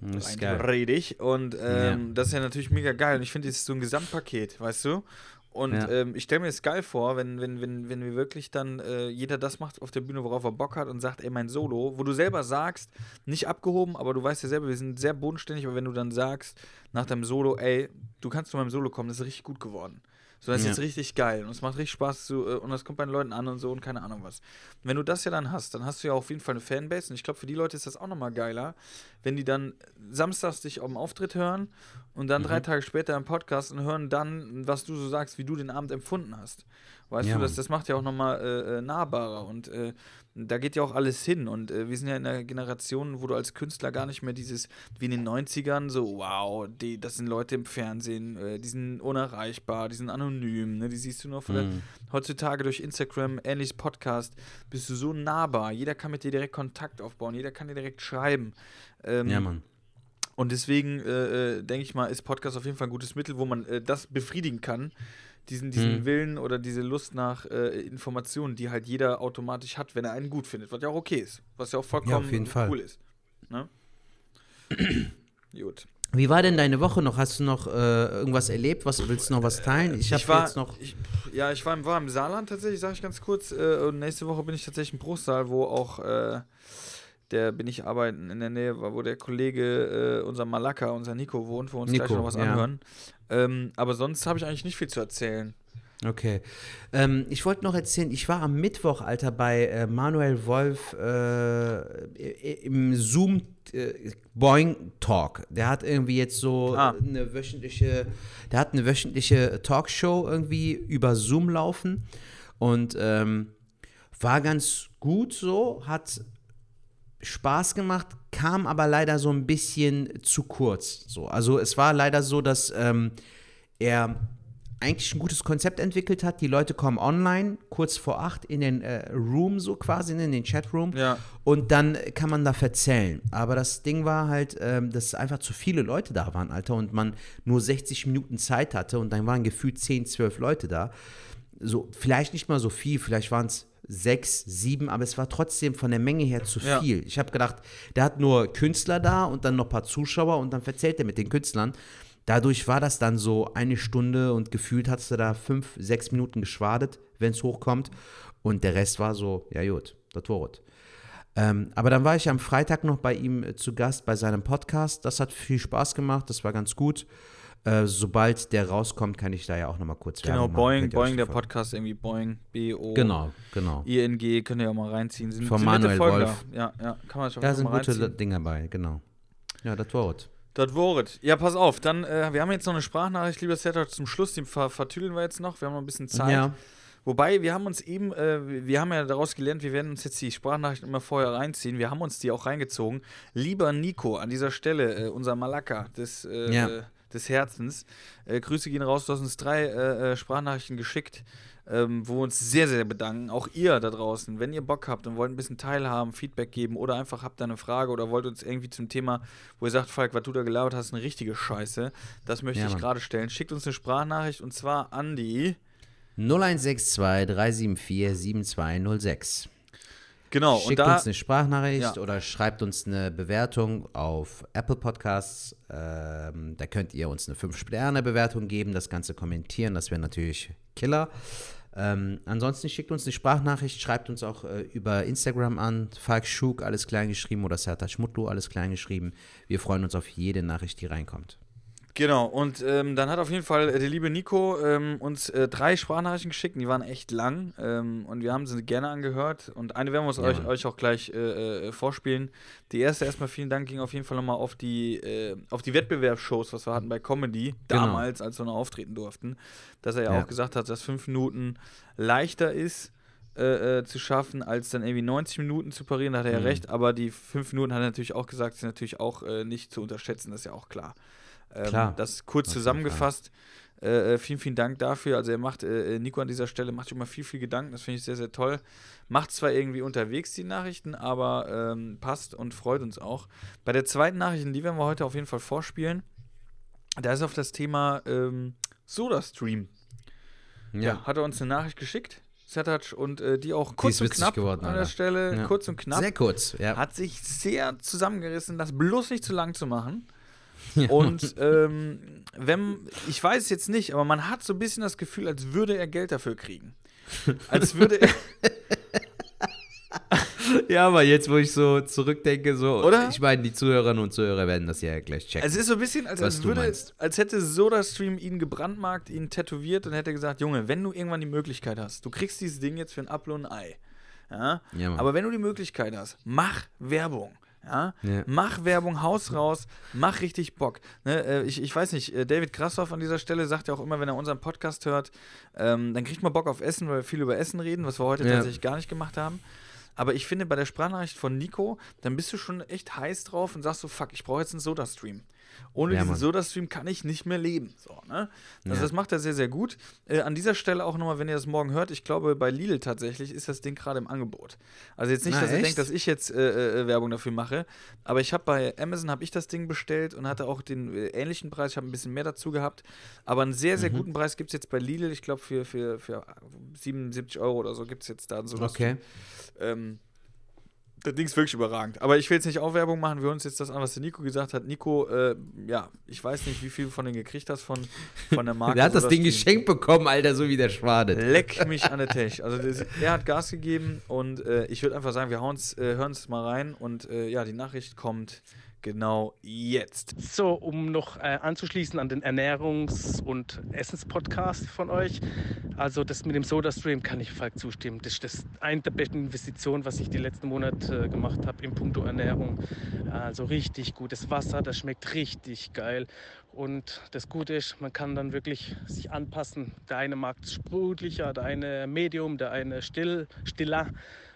Das ist Rein geil. theoretisch. Und ähm, das ist ja natürlich mega geil. Und ich finde, das ist so ein Gesamtpaket, weißt du? Und Ja. ähm, ich stelle mir das geil vor, wenn, wenn, wenn, wenn wir wirklich dann äh, jeder das macht auf der Bühne, worauf er Bock hat und sagt, ey, mein Solo, wo du selber sagst, nicht abgehoben, aber du weißt ja selber, wir sind sehr bodenständig, aber wenn du dann sagst nach deinem Solo, ey, du kannst zu meinem Solo kommen, das ist richtig gut geworden. So, das ist Ja. jetzt richtig geil und es macht richtig Spaß zu, äh, und das kommt bei den Leuten an und so und keine Ahnung was. Und wenn du das ja dann hast, dann hast du ja auf jeden Fall eine Fanbase und ich glaube, für die Leute ist das auch nochmal geiler, wenn die dann samstags dich auf dem Auftritt hören und dann Mhm. drei Tage später im Podcast und hören dann, was du so sagst, wie du den Abend empfunden hast. Weißt Ja, du, das, das macht ja auch nochmal äh, äh, nahbarer und äh, da geht ja auch alles hin und äh, wir sind ja in einer Generation, wo du als Künstler gar nicht mehr dieses, wie in den 90ern, so, wow, die, das sind Leute im Fernsehen, äh, die sind unerreichbar, die sind anonym, ne, die siehst du nur von Mhm. heutzutage durch Instagram, ähnliches Podcast, bist du so nahbar, jeder kann mit dir direkt Kontakt aufbauen, jeder kann dir direkt schreiben. Ähm, Ja, Mann. und deswegen äh, äh, denke ich mal, ist Podcast auf jeden Fall ein gutes Mittel, wo man äh, das befriedigen kann. Diesen, diesen Mhm. Willen oder diese Lust nach äh, Informationen, die halt jeder automatisch hat, wenn er einen gut findet, was ja auch okay ist. Was ja auch vollkommen Fall. cool ist. Ne? gut. Wie war denn deine Woche noch? Hast du noch äh, irgendwas erlebt? Was willst du noch was teilen? Ich habe war, jetzt noch. Ich, ja, ich war, im- war im Saarland tatsächlich, sage ich ganz kurz. Äh, und nächste Woche bin ich tatsächlich im Bruchsal, wo auch äh, der bin ich arbeiten in der Nähe, wo der Kollege, äh, unser Malaka, unser Nico wohnt, wo uns gleich Nico, noch was ja. anhören. Ähm, aber sonst habe ich eigentlich nicht viel zu erzählen. Okay. Ähm, ich wollte noch erzählen, ich war am Mittwoch, Alter, bei äh, Manuel Wolf äh, im Zoom äh, Boing Talk. Der hat irgendwie jetzt so Ah. eine wöchentliche, der hat eine wöchentliche Talkshow irgendwie über Zoom laufen und ähm, war ganz gut so, hat Spaß gemacht, kam aber leider so ein bisschen zu kurz. So. Also es war leider so, dass ähm, er eigentlich ein gutes Konzept entwickelt hat. Die Leute kommen online, kurz vor acht, in den äh, Room, so quasi, in den Chatroom. Ja. Und dann kann man da verzählen. Aber das Ding war halt, ähm, dass einfach zu viele Leute da waren, Alter, und man nur 60 Minuten Zeit hatte und dann waren gefühlt 10, 12 Leute da. So, vielleicht nicht mal so viel, vielleicht waren es sechs, sieben, aber es war trotzdem von der Menge her zu Ja. viel. Ich habe gedacht, der hat nur Künstler da und dann noch ein paar Zuschauer und dann verzählt er mit den Künstlern. Dadurch war das dann so eine Stunde und gefühlt hast du da fünf, sechs Minuten geschwadet, wenn es hochkommt. Und der Rest war so, ja gut, das war es. Ähm, aber dann war ich am Freitag noch bei ihm äh, zu Gast bei seinem Podcast. Das hat viel Spaß gemacht, das war ganz gut. Äh, sobald der rauskommt, kann ich da ja auch nochmal kurz Genau, Werbung. Boeing, Boeing, der Podcast irgendwie Boeing, B-O. Genau, genau. ING, könnt ihr ja mal reinziehen. Sind, Von sind Manuel Wolf. Da. Ja, ja, kann man schon Da sind mal gute reinziehen. Dinge dabei, genau. Ja, das war es. Das Wort. Ja, pass auf, dann, äh, wir haben jetzt noch eine Sprachnachricht, lieber Setter, zum Schluss, die ver vertüdeln wir jetzt noch. Wir haben noch ein bisschen Zeit. Ja, Wobei, wir haben uns eben, äh, wir haben ja daraus gelernt, wir werden uns jetzt die Sprachnachrichten immer vorher reinziehen. Wir haben uns die auch reingezogen. Lieber Nico, an dieser Stelle, äh, unser Malaka des, äh, Ja. Des Herzens. Äh, Grüße gehen raus, du hast uns drei äh, äh, Sprachnachrichten geschickt, ähm, wo wir uns sehr, sehr bedanken. Auch ihr da draußen, wenn ihr Bock habt und wollt ein bisschen teilhaben, Feedback geben oder einfach habt da eine Frage oder wollt uns irgendwie zum Thema, wo ihr sagt, Falk, was du da gelabert hast, eine richtige Scheiße, das möchte Ja, ich gerade stellen. Schickt uns eine Sprachnachricht und zwar an die. 0162 374 7206. Genau, Schickt da. uns eine Sprachnachricht Ja. oder schreibt uns eine Bewertung auf Apple Podcasts. Ähm, da könnt ihr uns eine 5-Sterne-Bewertung geben, das Ganze kommentieren, das wäre natürlich Killer. Ähm, ansonsten schickt uns eine Sprachnachricht, schreibt uns auch äh, über Instagram an, Falk Schug, alles klein geschrieben oder Serta Schmutlu, alles klein geschrieben. Wir freuen uns auf jede Nachricht, die reinkommt. Genau, und ähm, dann hat auf jeden Fall äh, der liebe Nico ähm, uns äh, drei Sprachnachrichten geschickt, die waren echt lang ähm, und wir haben sie gerne angehört und eine werden wir uns Ja, euch, euch auch gleich äh, äh, vorspielen. Die erste erstmal vielen Dank ging auf jeden Fall nochmal auf die, äh, auf die Wettbewerbsshows, was wir hatten bei Comedy, Genau. damals, als wir noch auftreten durften, dass er ja, Ja. auch gesagt hat, dass fünf Minuten leichter ist. Äh, äh, zu schaffen, als dann irgendwie 90 Minuten zu parieren, da hat er ja Mhm. recht, aber die fünf Minuten hat er natürlich auch gesagt, sind natürlich auch äh, nicht zu unterschätzen, das ist ja auch klar. Ähm, Klar. Das kurz jeden zusammengefasst. Äh, äh, vielen, vielen Dank dafür. Also er macht, äh, äh, Nico an dieser Stelle macht sich immer viel, viel Gedanken. Das finde ich sehr, sehr toll. Macht zwar irgendwie unterwegs die Nachrichten, aber ähm, passt und freut uns auch. Bei der zweiten Nachricht, die werden wir heute auf jeden Fall vorspielen. Da ist auf das Thema ähm, SodaStream. Ja. Hat er uns eine Nachricht geschickt, Setac, und äh, die auch kurz ist und knapp geworden, an der Alter. Stelle, Ja. kurz und knapp. Sehr kurz, ja. Hat sich sehr zusammengerissen, das bloß nicht zu lang zu machen. Ja. Und ähm, wenn, ich weiß es jetzt nicht, aber man hat so ein bisschen das Gefühl, als würde er Geld dafür kriegen. Als würde er. (laughs) Ja, aber jetzt, wo ich so zurückdenke, so, Oder? ich meine, die Zuhörerinnen und Zuhörer werden das ja gleich checken. Es ist so ein bisschen, als, als, würde, als hätte SodaStream ihn gebrandmarkt, ihn tätowiert und hätte gesagt: Junge, wenn du irgendwann die Möglichkeit hast, du kriegst dieses Ding jetzt für ein Apfel und ein Ei. Ja? Ja. Aber wenn du die Möglichkeit hast, mach Werbung. Ja? Ja. Mach Werbung, Haus raus, mach richtig Bock. Ne, äh, ich, ich weiß nicht, äh, David Krassoff an dieser Stelle sagt ja auch immer, wenn er unseren Podcast hört, ähm, dann kriegt man Bock auf Essen, weil wir viel über Essen reden, was wir heute Ja. tatsächlich gar nicht gemacht haben. Aber ich finde, bei der Sprachnachricht von Nico, dann bist du schon echt heiß drauf und sagst so, fuck, ich brauche jetzt einen Soda-Stream. Ohne Ja, diesen. Soda-Stream kann ich nicht mehr leben. So, ne? Also Ja. das macht er sehr, sehr gut. Äh, an dieser Stelle auch nochmal, wenn ihr das morgen hört, ich glaube, bei Lidl tatsächlich ist das Ding gerade im Angebot. Also jetzt nicht, Na, dass ihr echt? denkt, dass ich jetzt äh, äh, Werbung dafür mache, aber ich habe bei Amazon habe ich das Ding bestellt und hatte auch den äh, ähnlichen Preis. Ich habe ein bisschen mehr dazu gehabt, aber einen sehr, sehr Mhm. guten Preis gibt es jetzt bei Lidl. Ich glaube, für, für, für 77 Euro oder so gibt es jetzt da einen Soda-Stream. okay. Ähm, das Ding ist wirklich überragend. Aber ich will jetzt nicht auch Werbung machen. Wir hören uns jetzt das an, was der Nico gesagt hat. Nico, äh, ja, ich weiß nicht, wie viel von denen gekriegt hast von, von der Marke. (laughs) Der hat das Ding geschenkt bekommen, Alter, so wie der Schwade. Leck mich an der (laughs) Tech. Also das, er hat Gas gegeben und äh, ich würde einfach sagen, wir äh, hören es mal rein und äh, ja, die Nachricht kommt genau jetzt. So, um noch äh, anzuschließen an den Ernährungs- und Essenspodcast von euch. Also das mit dem SodaStream kann ich Falk zustimmen. Das ist das eine der besten Investitionen, was ich die letzten Monate äh, gemacht habe im Punkto Ernährung. Also richtig gutes Wasser, das schmeckt richtig geil. Und das Gute ist, man kann dann wirklich sich anpassen. Der eine mag es sprudeliger, der eine Medium, der eine still, stiller.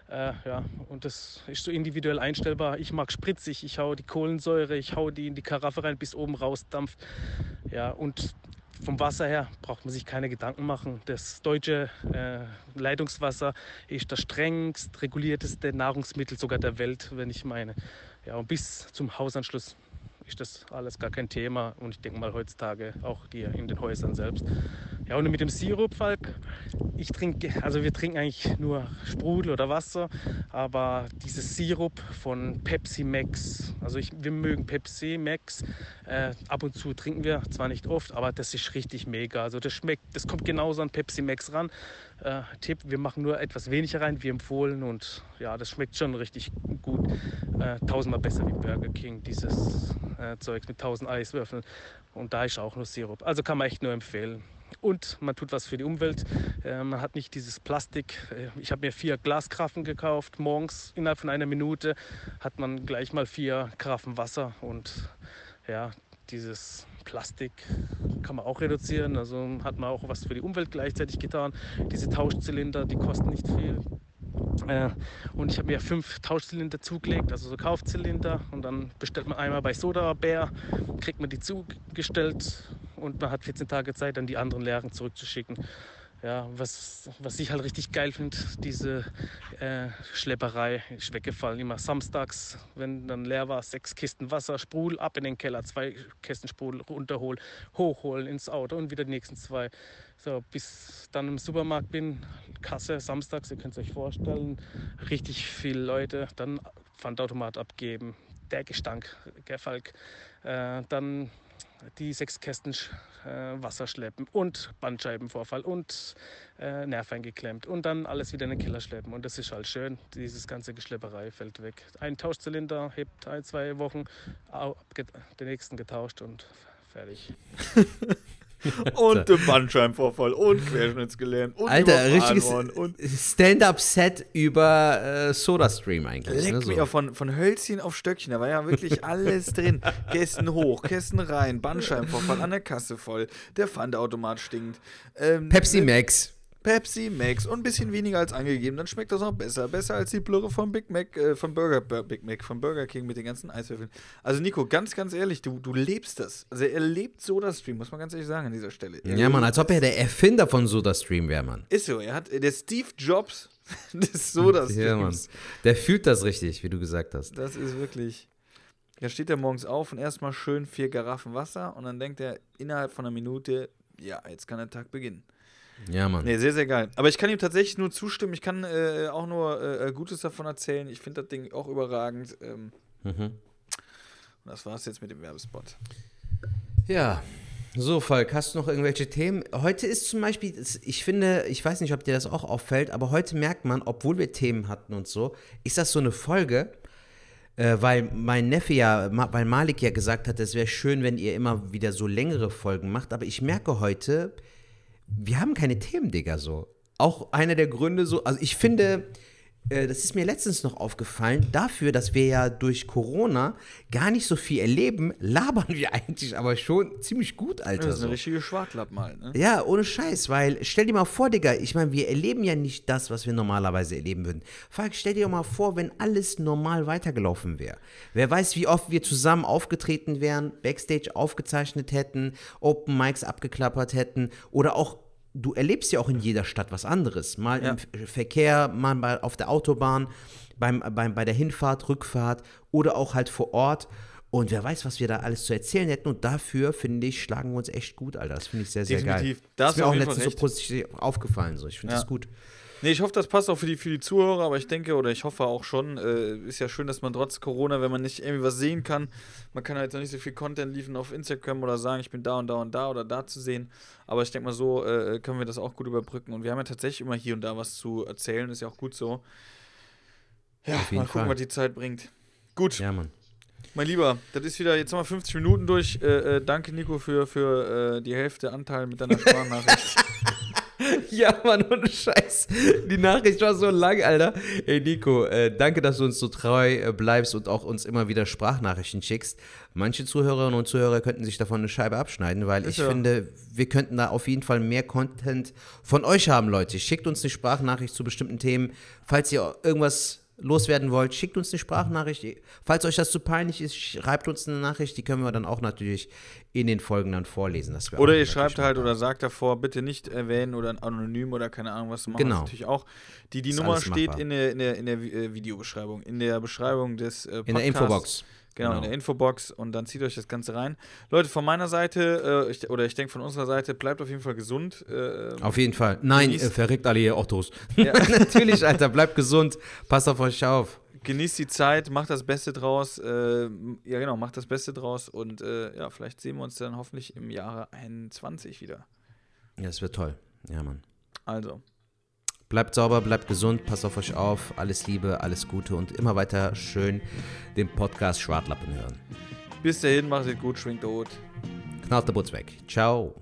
Äh, ja, und das ist so individuell einstellbar. Ich mag spritzig, ich hau die Kohlensäure, ich hau die in die Karaffe rein, bis oben rausdampft. Ja, und vom Wasser her braucht man sich keine Gedanken machen. Das deutsche äh, Leitungswasser ist das strengst regulierteste Nahrungsmittel sogar der Welt, wenn ich meine. Ja, und bis zum Hausanschluss ist das alles gar kein Thema und ich denke mal heutzutage auch die in den Häusern selbst. Ja, und mit dem Sirup, Falk, ich trinke, also wir trinken eigentlich nur Sprudel oder Wasser, aber dieses Sirup von Pepsi Max, also ich, wir mögen Pepsi Max, äh, ab und zu trinken wir, zwar nicht oft, aber das ist richtig mega. Also das schmeckt, das kommt genauso an Pepsi Max ran. Äh, Tipp, wir machen nur etwas weniger rein, wie empfohlen und ja, das schmeckt schon richtig gut. Äh, tausendmal besser wie Burger King, dieses äh, Zeugs mit tausend Eiswürfeln und da ist auch nur Sirup. Also kann man echt nur empfehlen und man tut was für die Umwelt. Äh, man hat nicht dieses Plastik. Äh, ich habe mir vier Glaskraffen gekauft. Morgens innerhalb von einer Minute hat man gleich mal vier Kraffen Wasser und ja, dieses Plastik kann man auch reduzieren. Also hat man auch was für die Umwelt gleichzeitig getan. Diese Tauschzylinder, die kosten nicht viel. Äh, und ich habe mir fünf Tauschzylinder zugelegt, also so Kaufzylinder. Und dann bestellt man einmal bei Soda Bär, kriegt man die zugestellt und man hat 14 Tage Zeit, dann die anderen leeren zurückzuschicken. Ja, was, was ich halt richtig geil finde, diese äh, Schlepperei ist weggefallen. Immer samstags, wenn dann leer war, sechs Kisten Wasser, Sprudel ab in den Keller, zwei Kisten Sprudel runterholen, hochholen ins Auto und wieder die nächsten zwei. So, bis dann im Supermarkt bin, Kasse samstags, ihr könnt es euch vorstellen, richtig viele Leute, dann Pfandautomat abgeben, der Gestank, Gefalk, äh, dann die sechs Kästen äh, Wasser schleppen und Bandscheibenvorfall und äh, Nerv eingeklemmt und dann alles wieder in den Keller schleppen. Und das ist halt schön. Dieses ganze Geschlepperei fällt weg. Ein Tauschzylinder hebt ein, zwei Wochen, den nächsten getauscht und fertig. (laughs) (laughs) und der Bandscheibenvorfall und Querschnittsgelähmt und Alter, richtiges Stand-up-Set über äh, SodaStream eigentlich. Leck ne, so. mich auch von, von Hölzchen auf Stöckchen, da war ja wirklich (laughs) alles drin. Kästen hoch, Kästen rein, Bandscheibenvorfall an der Kasse voll, der Pfandautomat stinkt. Ähm, Pepsi Max. Pepsi Max und ein bisschen weniger als angegeben, dann schmeckt das auch besser. Besser als die Plürre von Big Mac, äh, von Burger, Big Mac, von Burger King mit den ganzen Eiswürfeln. Also Nico, ganz, ganz ehrlich, du, du lebst das. Also er lebt SodaStream, muss man ganz ehrlich sagen an dieser Stelle. Er ja, Mann, als ob er der Erfinder von SodaStream wäre, Mann. Ist so, er hat der Steve Jobs (laughs) des SodaStreams. Ja, Mann. Der fühlt das richtig, wie du gesagt hast. Das ist wirklich. Da steht er morgens auf und erstmal schön vier Garaffen Wasser und dann denkt er innerhalb von einer Minute, ja, jetzt kann der Tag beginnen. Ja, Mann. Nee, sehr, sehr geil. Aber ich kann ihm tatsächlich nur zustimmen. Ich kann äh, auch nur äh, Gutes davon erzählen. Ich finde das Ding auch überragend. Ähm, mhm. Und das war's jetzt mit dem Werbespot. Ja. So, Falk, hast du noch irgendwelche Themen? Heute ist zum Beispiel, ich finde, ich weiß nicht, ob dir das auch auffällt, aber heute merkt man, obwohl wir Themen hatten und so, ist das so eine Folge, äh, weil mein Neffe ja, weil Malik ja gesagt hat, es wäre schön, wenn ihr immer wieder so längere Folgen macht, aber ich merke heute, wir haben keine Themen, Digga, so. Auch einer der Gründe so, also ich finde, das ist mir letztens noch aufgefallen, dafür, dass wir ja durch Corona gar nicht so viel erleben, (laughs) labern wir eigentlich aber schon ziemlich gut, Alter. Das ist eine richtige Schwartlapp mal, ne? Ja, ohne Scheiß, weil stell dir mal vor, Digga, ich meine, wir erleben ja nicht das, was wir normalerweise erleben würden. Falk, stell dir mal vor, wenn alles normal weitergelaufen wäre. Wer weiß, wie oft wir zusammen aufgetreten wären, Backstage aufgezeichnet hätten, Open Mics abgeklappert hätten oder auch du erlebst ja auch in jeder Stadt was anderes. Mal ja. im Verkehr, mal auf der Autobahn, beim, beim, bei der Hinfahrt, Rückfahrt oder auch halt vor Ort. Und wer weiß, was wir da alles zu erzählen hätten. Und dafür, finde ich, schlagen wir uns echt gut, Alter. Das finde ich sehr, sehr Definitiv. geil. Das ist mir auch letztens so positiv aufgefallen. So. Ich finde ja. das gut. Nee, ich hoffe, das passt auch für die, für die Zuhörer, aber ich denke, oder ich hoffe auch schon, äh, ist ja schön, dass man trotz Corona, wenn man nicht irgendwie was sehen kann, man kann halt noch nicht so viel Content liefern auf Instagram oder sagen, ich bin da und da und da oder da zu sehen. Aber ich denke mal, so äh, können wir das auch gut überbrücken. Und wir haben ja tatsächlich immer hier und da was zu erzählen, ist ja auch gut so. Ja, mal gucken, Fall. was die Zeit bringt. Gut. Ja, Mann. Mein Lieber, das ist wieder, jetzt haben wir 50 Minuten durch. Äh, äh, danke, Nico, für, für äh, die Hälfte Anteil mit deiner Sprachnachricht. (laughs) (laughs) ja, Mann, ohne Scheiß. Die Nachricht war so lang, Alter. Ey, Nico, äh, danke, dass du uns so treu äh, bleibst und auch uns immer wieder Sprachnachrichten schickst. Manche Zuhörerinnen und Zuhörer könnten sich davon eine Scheibe abschneiden, weil ich ja. finde, wir könnten da auf jeden Fall mehr Content von euch haben, Leute. Schickt uns eine Sprachnachricht zu bestimmten Themen. Falls ihr irgendwas loswerden wollt, schickt uns eine Sprachnachricht. Falls euch das zu peinlich ist, schreibt uns eine Nachricht. Die können wir dann auch natürlich in den Folgen dann vorlesen. Oder ihr schreibt halt oder sagt davor, bitte nicht erwähnen oder anonym oder keine Ahnung was. Machen Genau. natürlich auch. Die, die Ist Nummer steht in der, in der, in der äh, Videobeschreibung, in der Beschreibung des äh, Podcasts. in der Infobox. Genau, in Genau. der Infobox und dann zieht euch das Ganze rein. Leute, von meiner Seite, äh, ich, oder ich denke von unserer Seite, bleibt auf jeden Fall gesund. Äh, Auf jeden Fall. Nein, äh, verreckt alle ihr Ottos. Ja. (laughs) (laughs) Natürlich, Alter, bleibt gesund. Passt auf euch auf. genießt die Zeit, macht das Beste draus. Äh, ja, genau, macht das Beste draus und äh, ja, vielleicht sehen wir uns dann hoffentlich im Jahre 21 wieder. Ja, es wird toll. Ja, Mann. Also, Bleibt sauber, bleibt gesund, passt auf euch auf. Alles Liebe, alles Gute und immer weiter schön den Podcast Schwartlappen hören. bis dahin, macht es gut, schwingt Hut. Knallt der Butz weg. Ciao.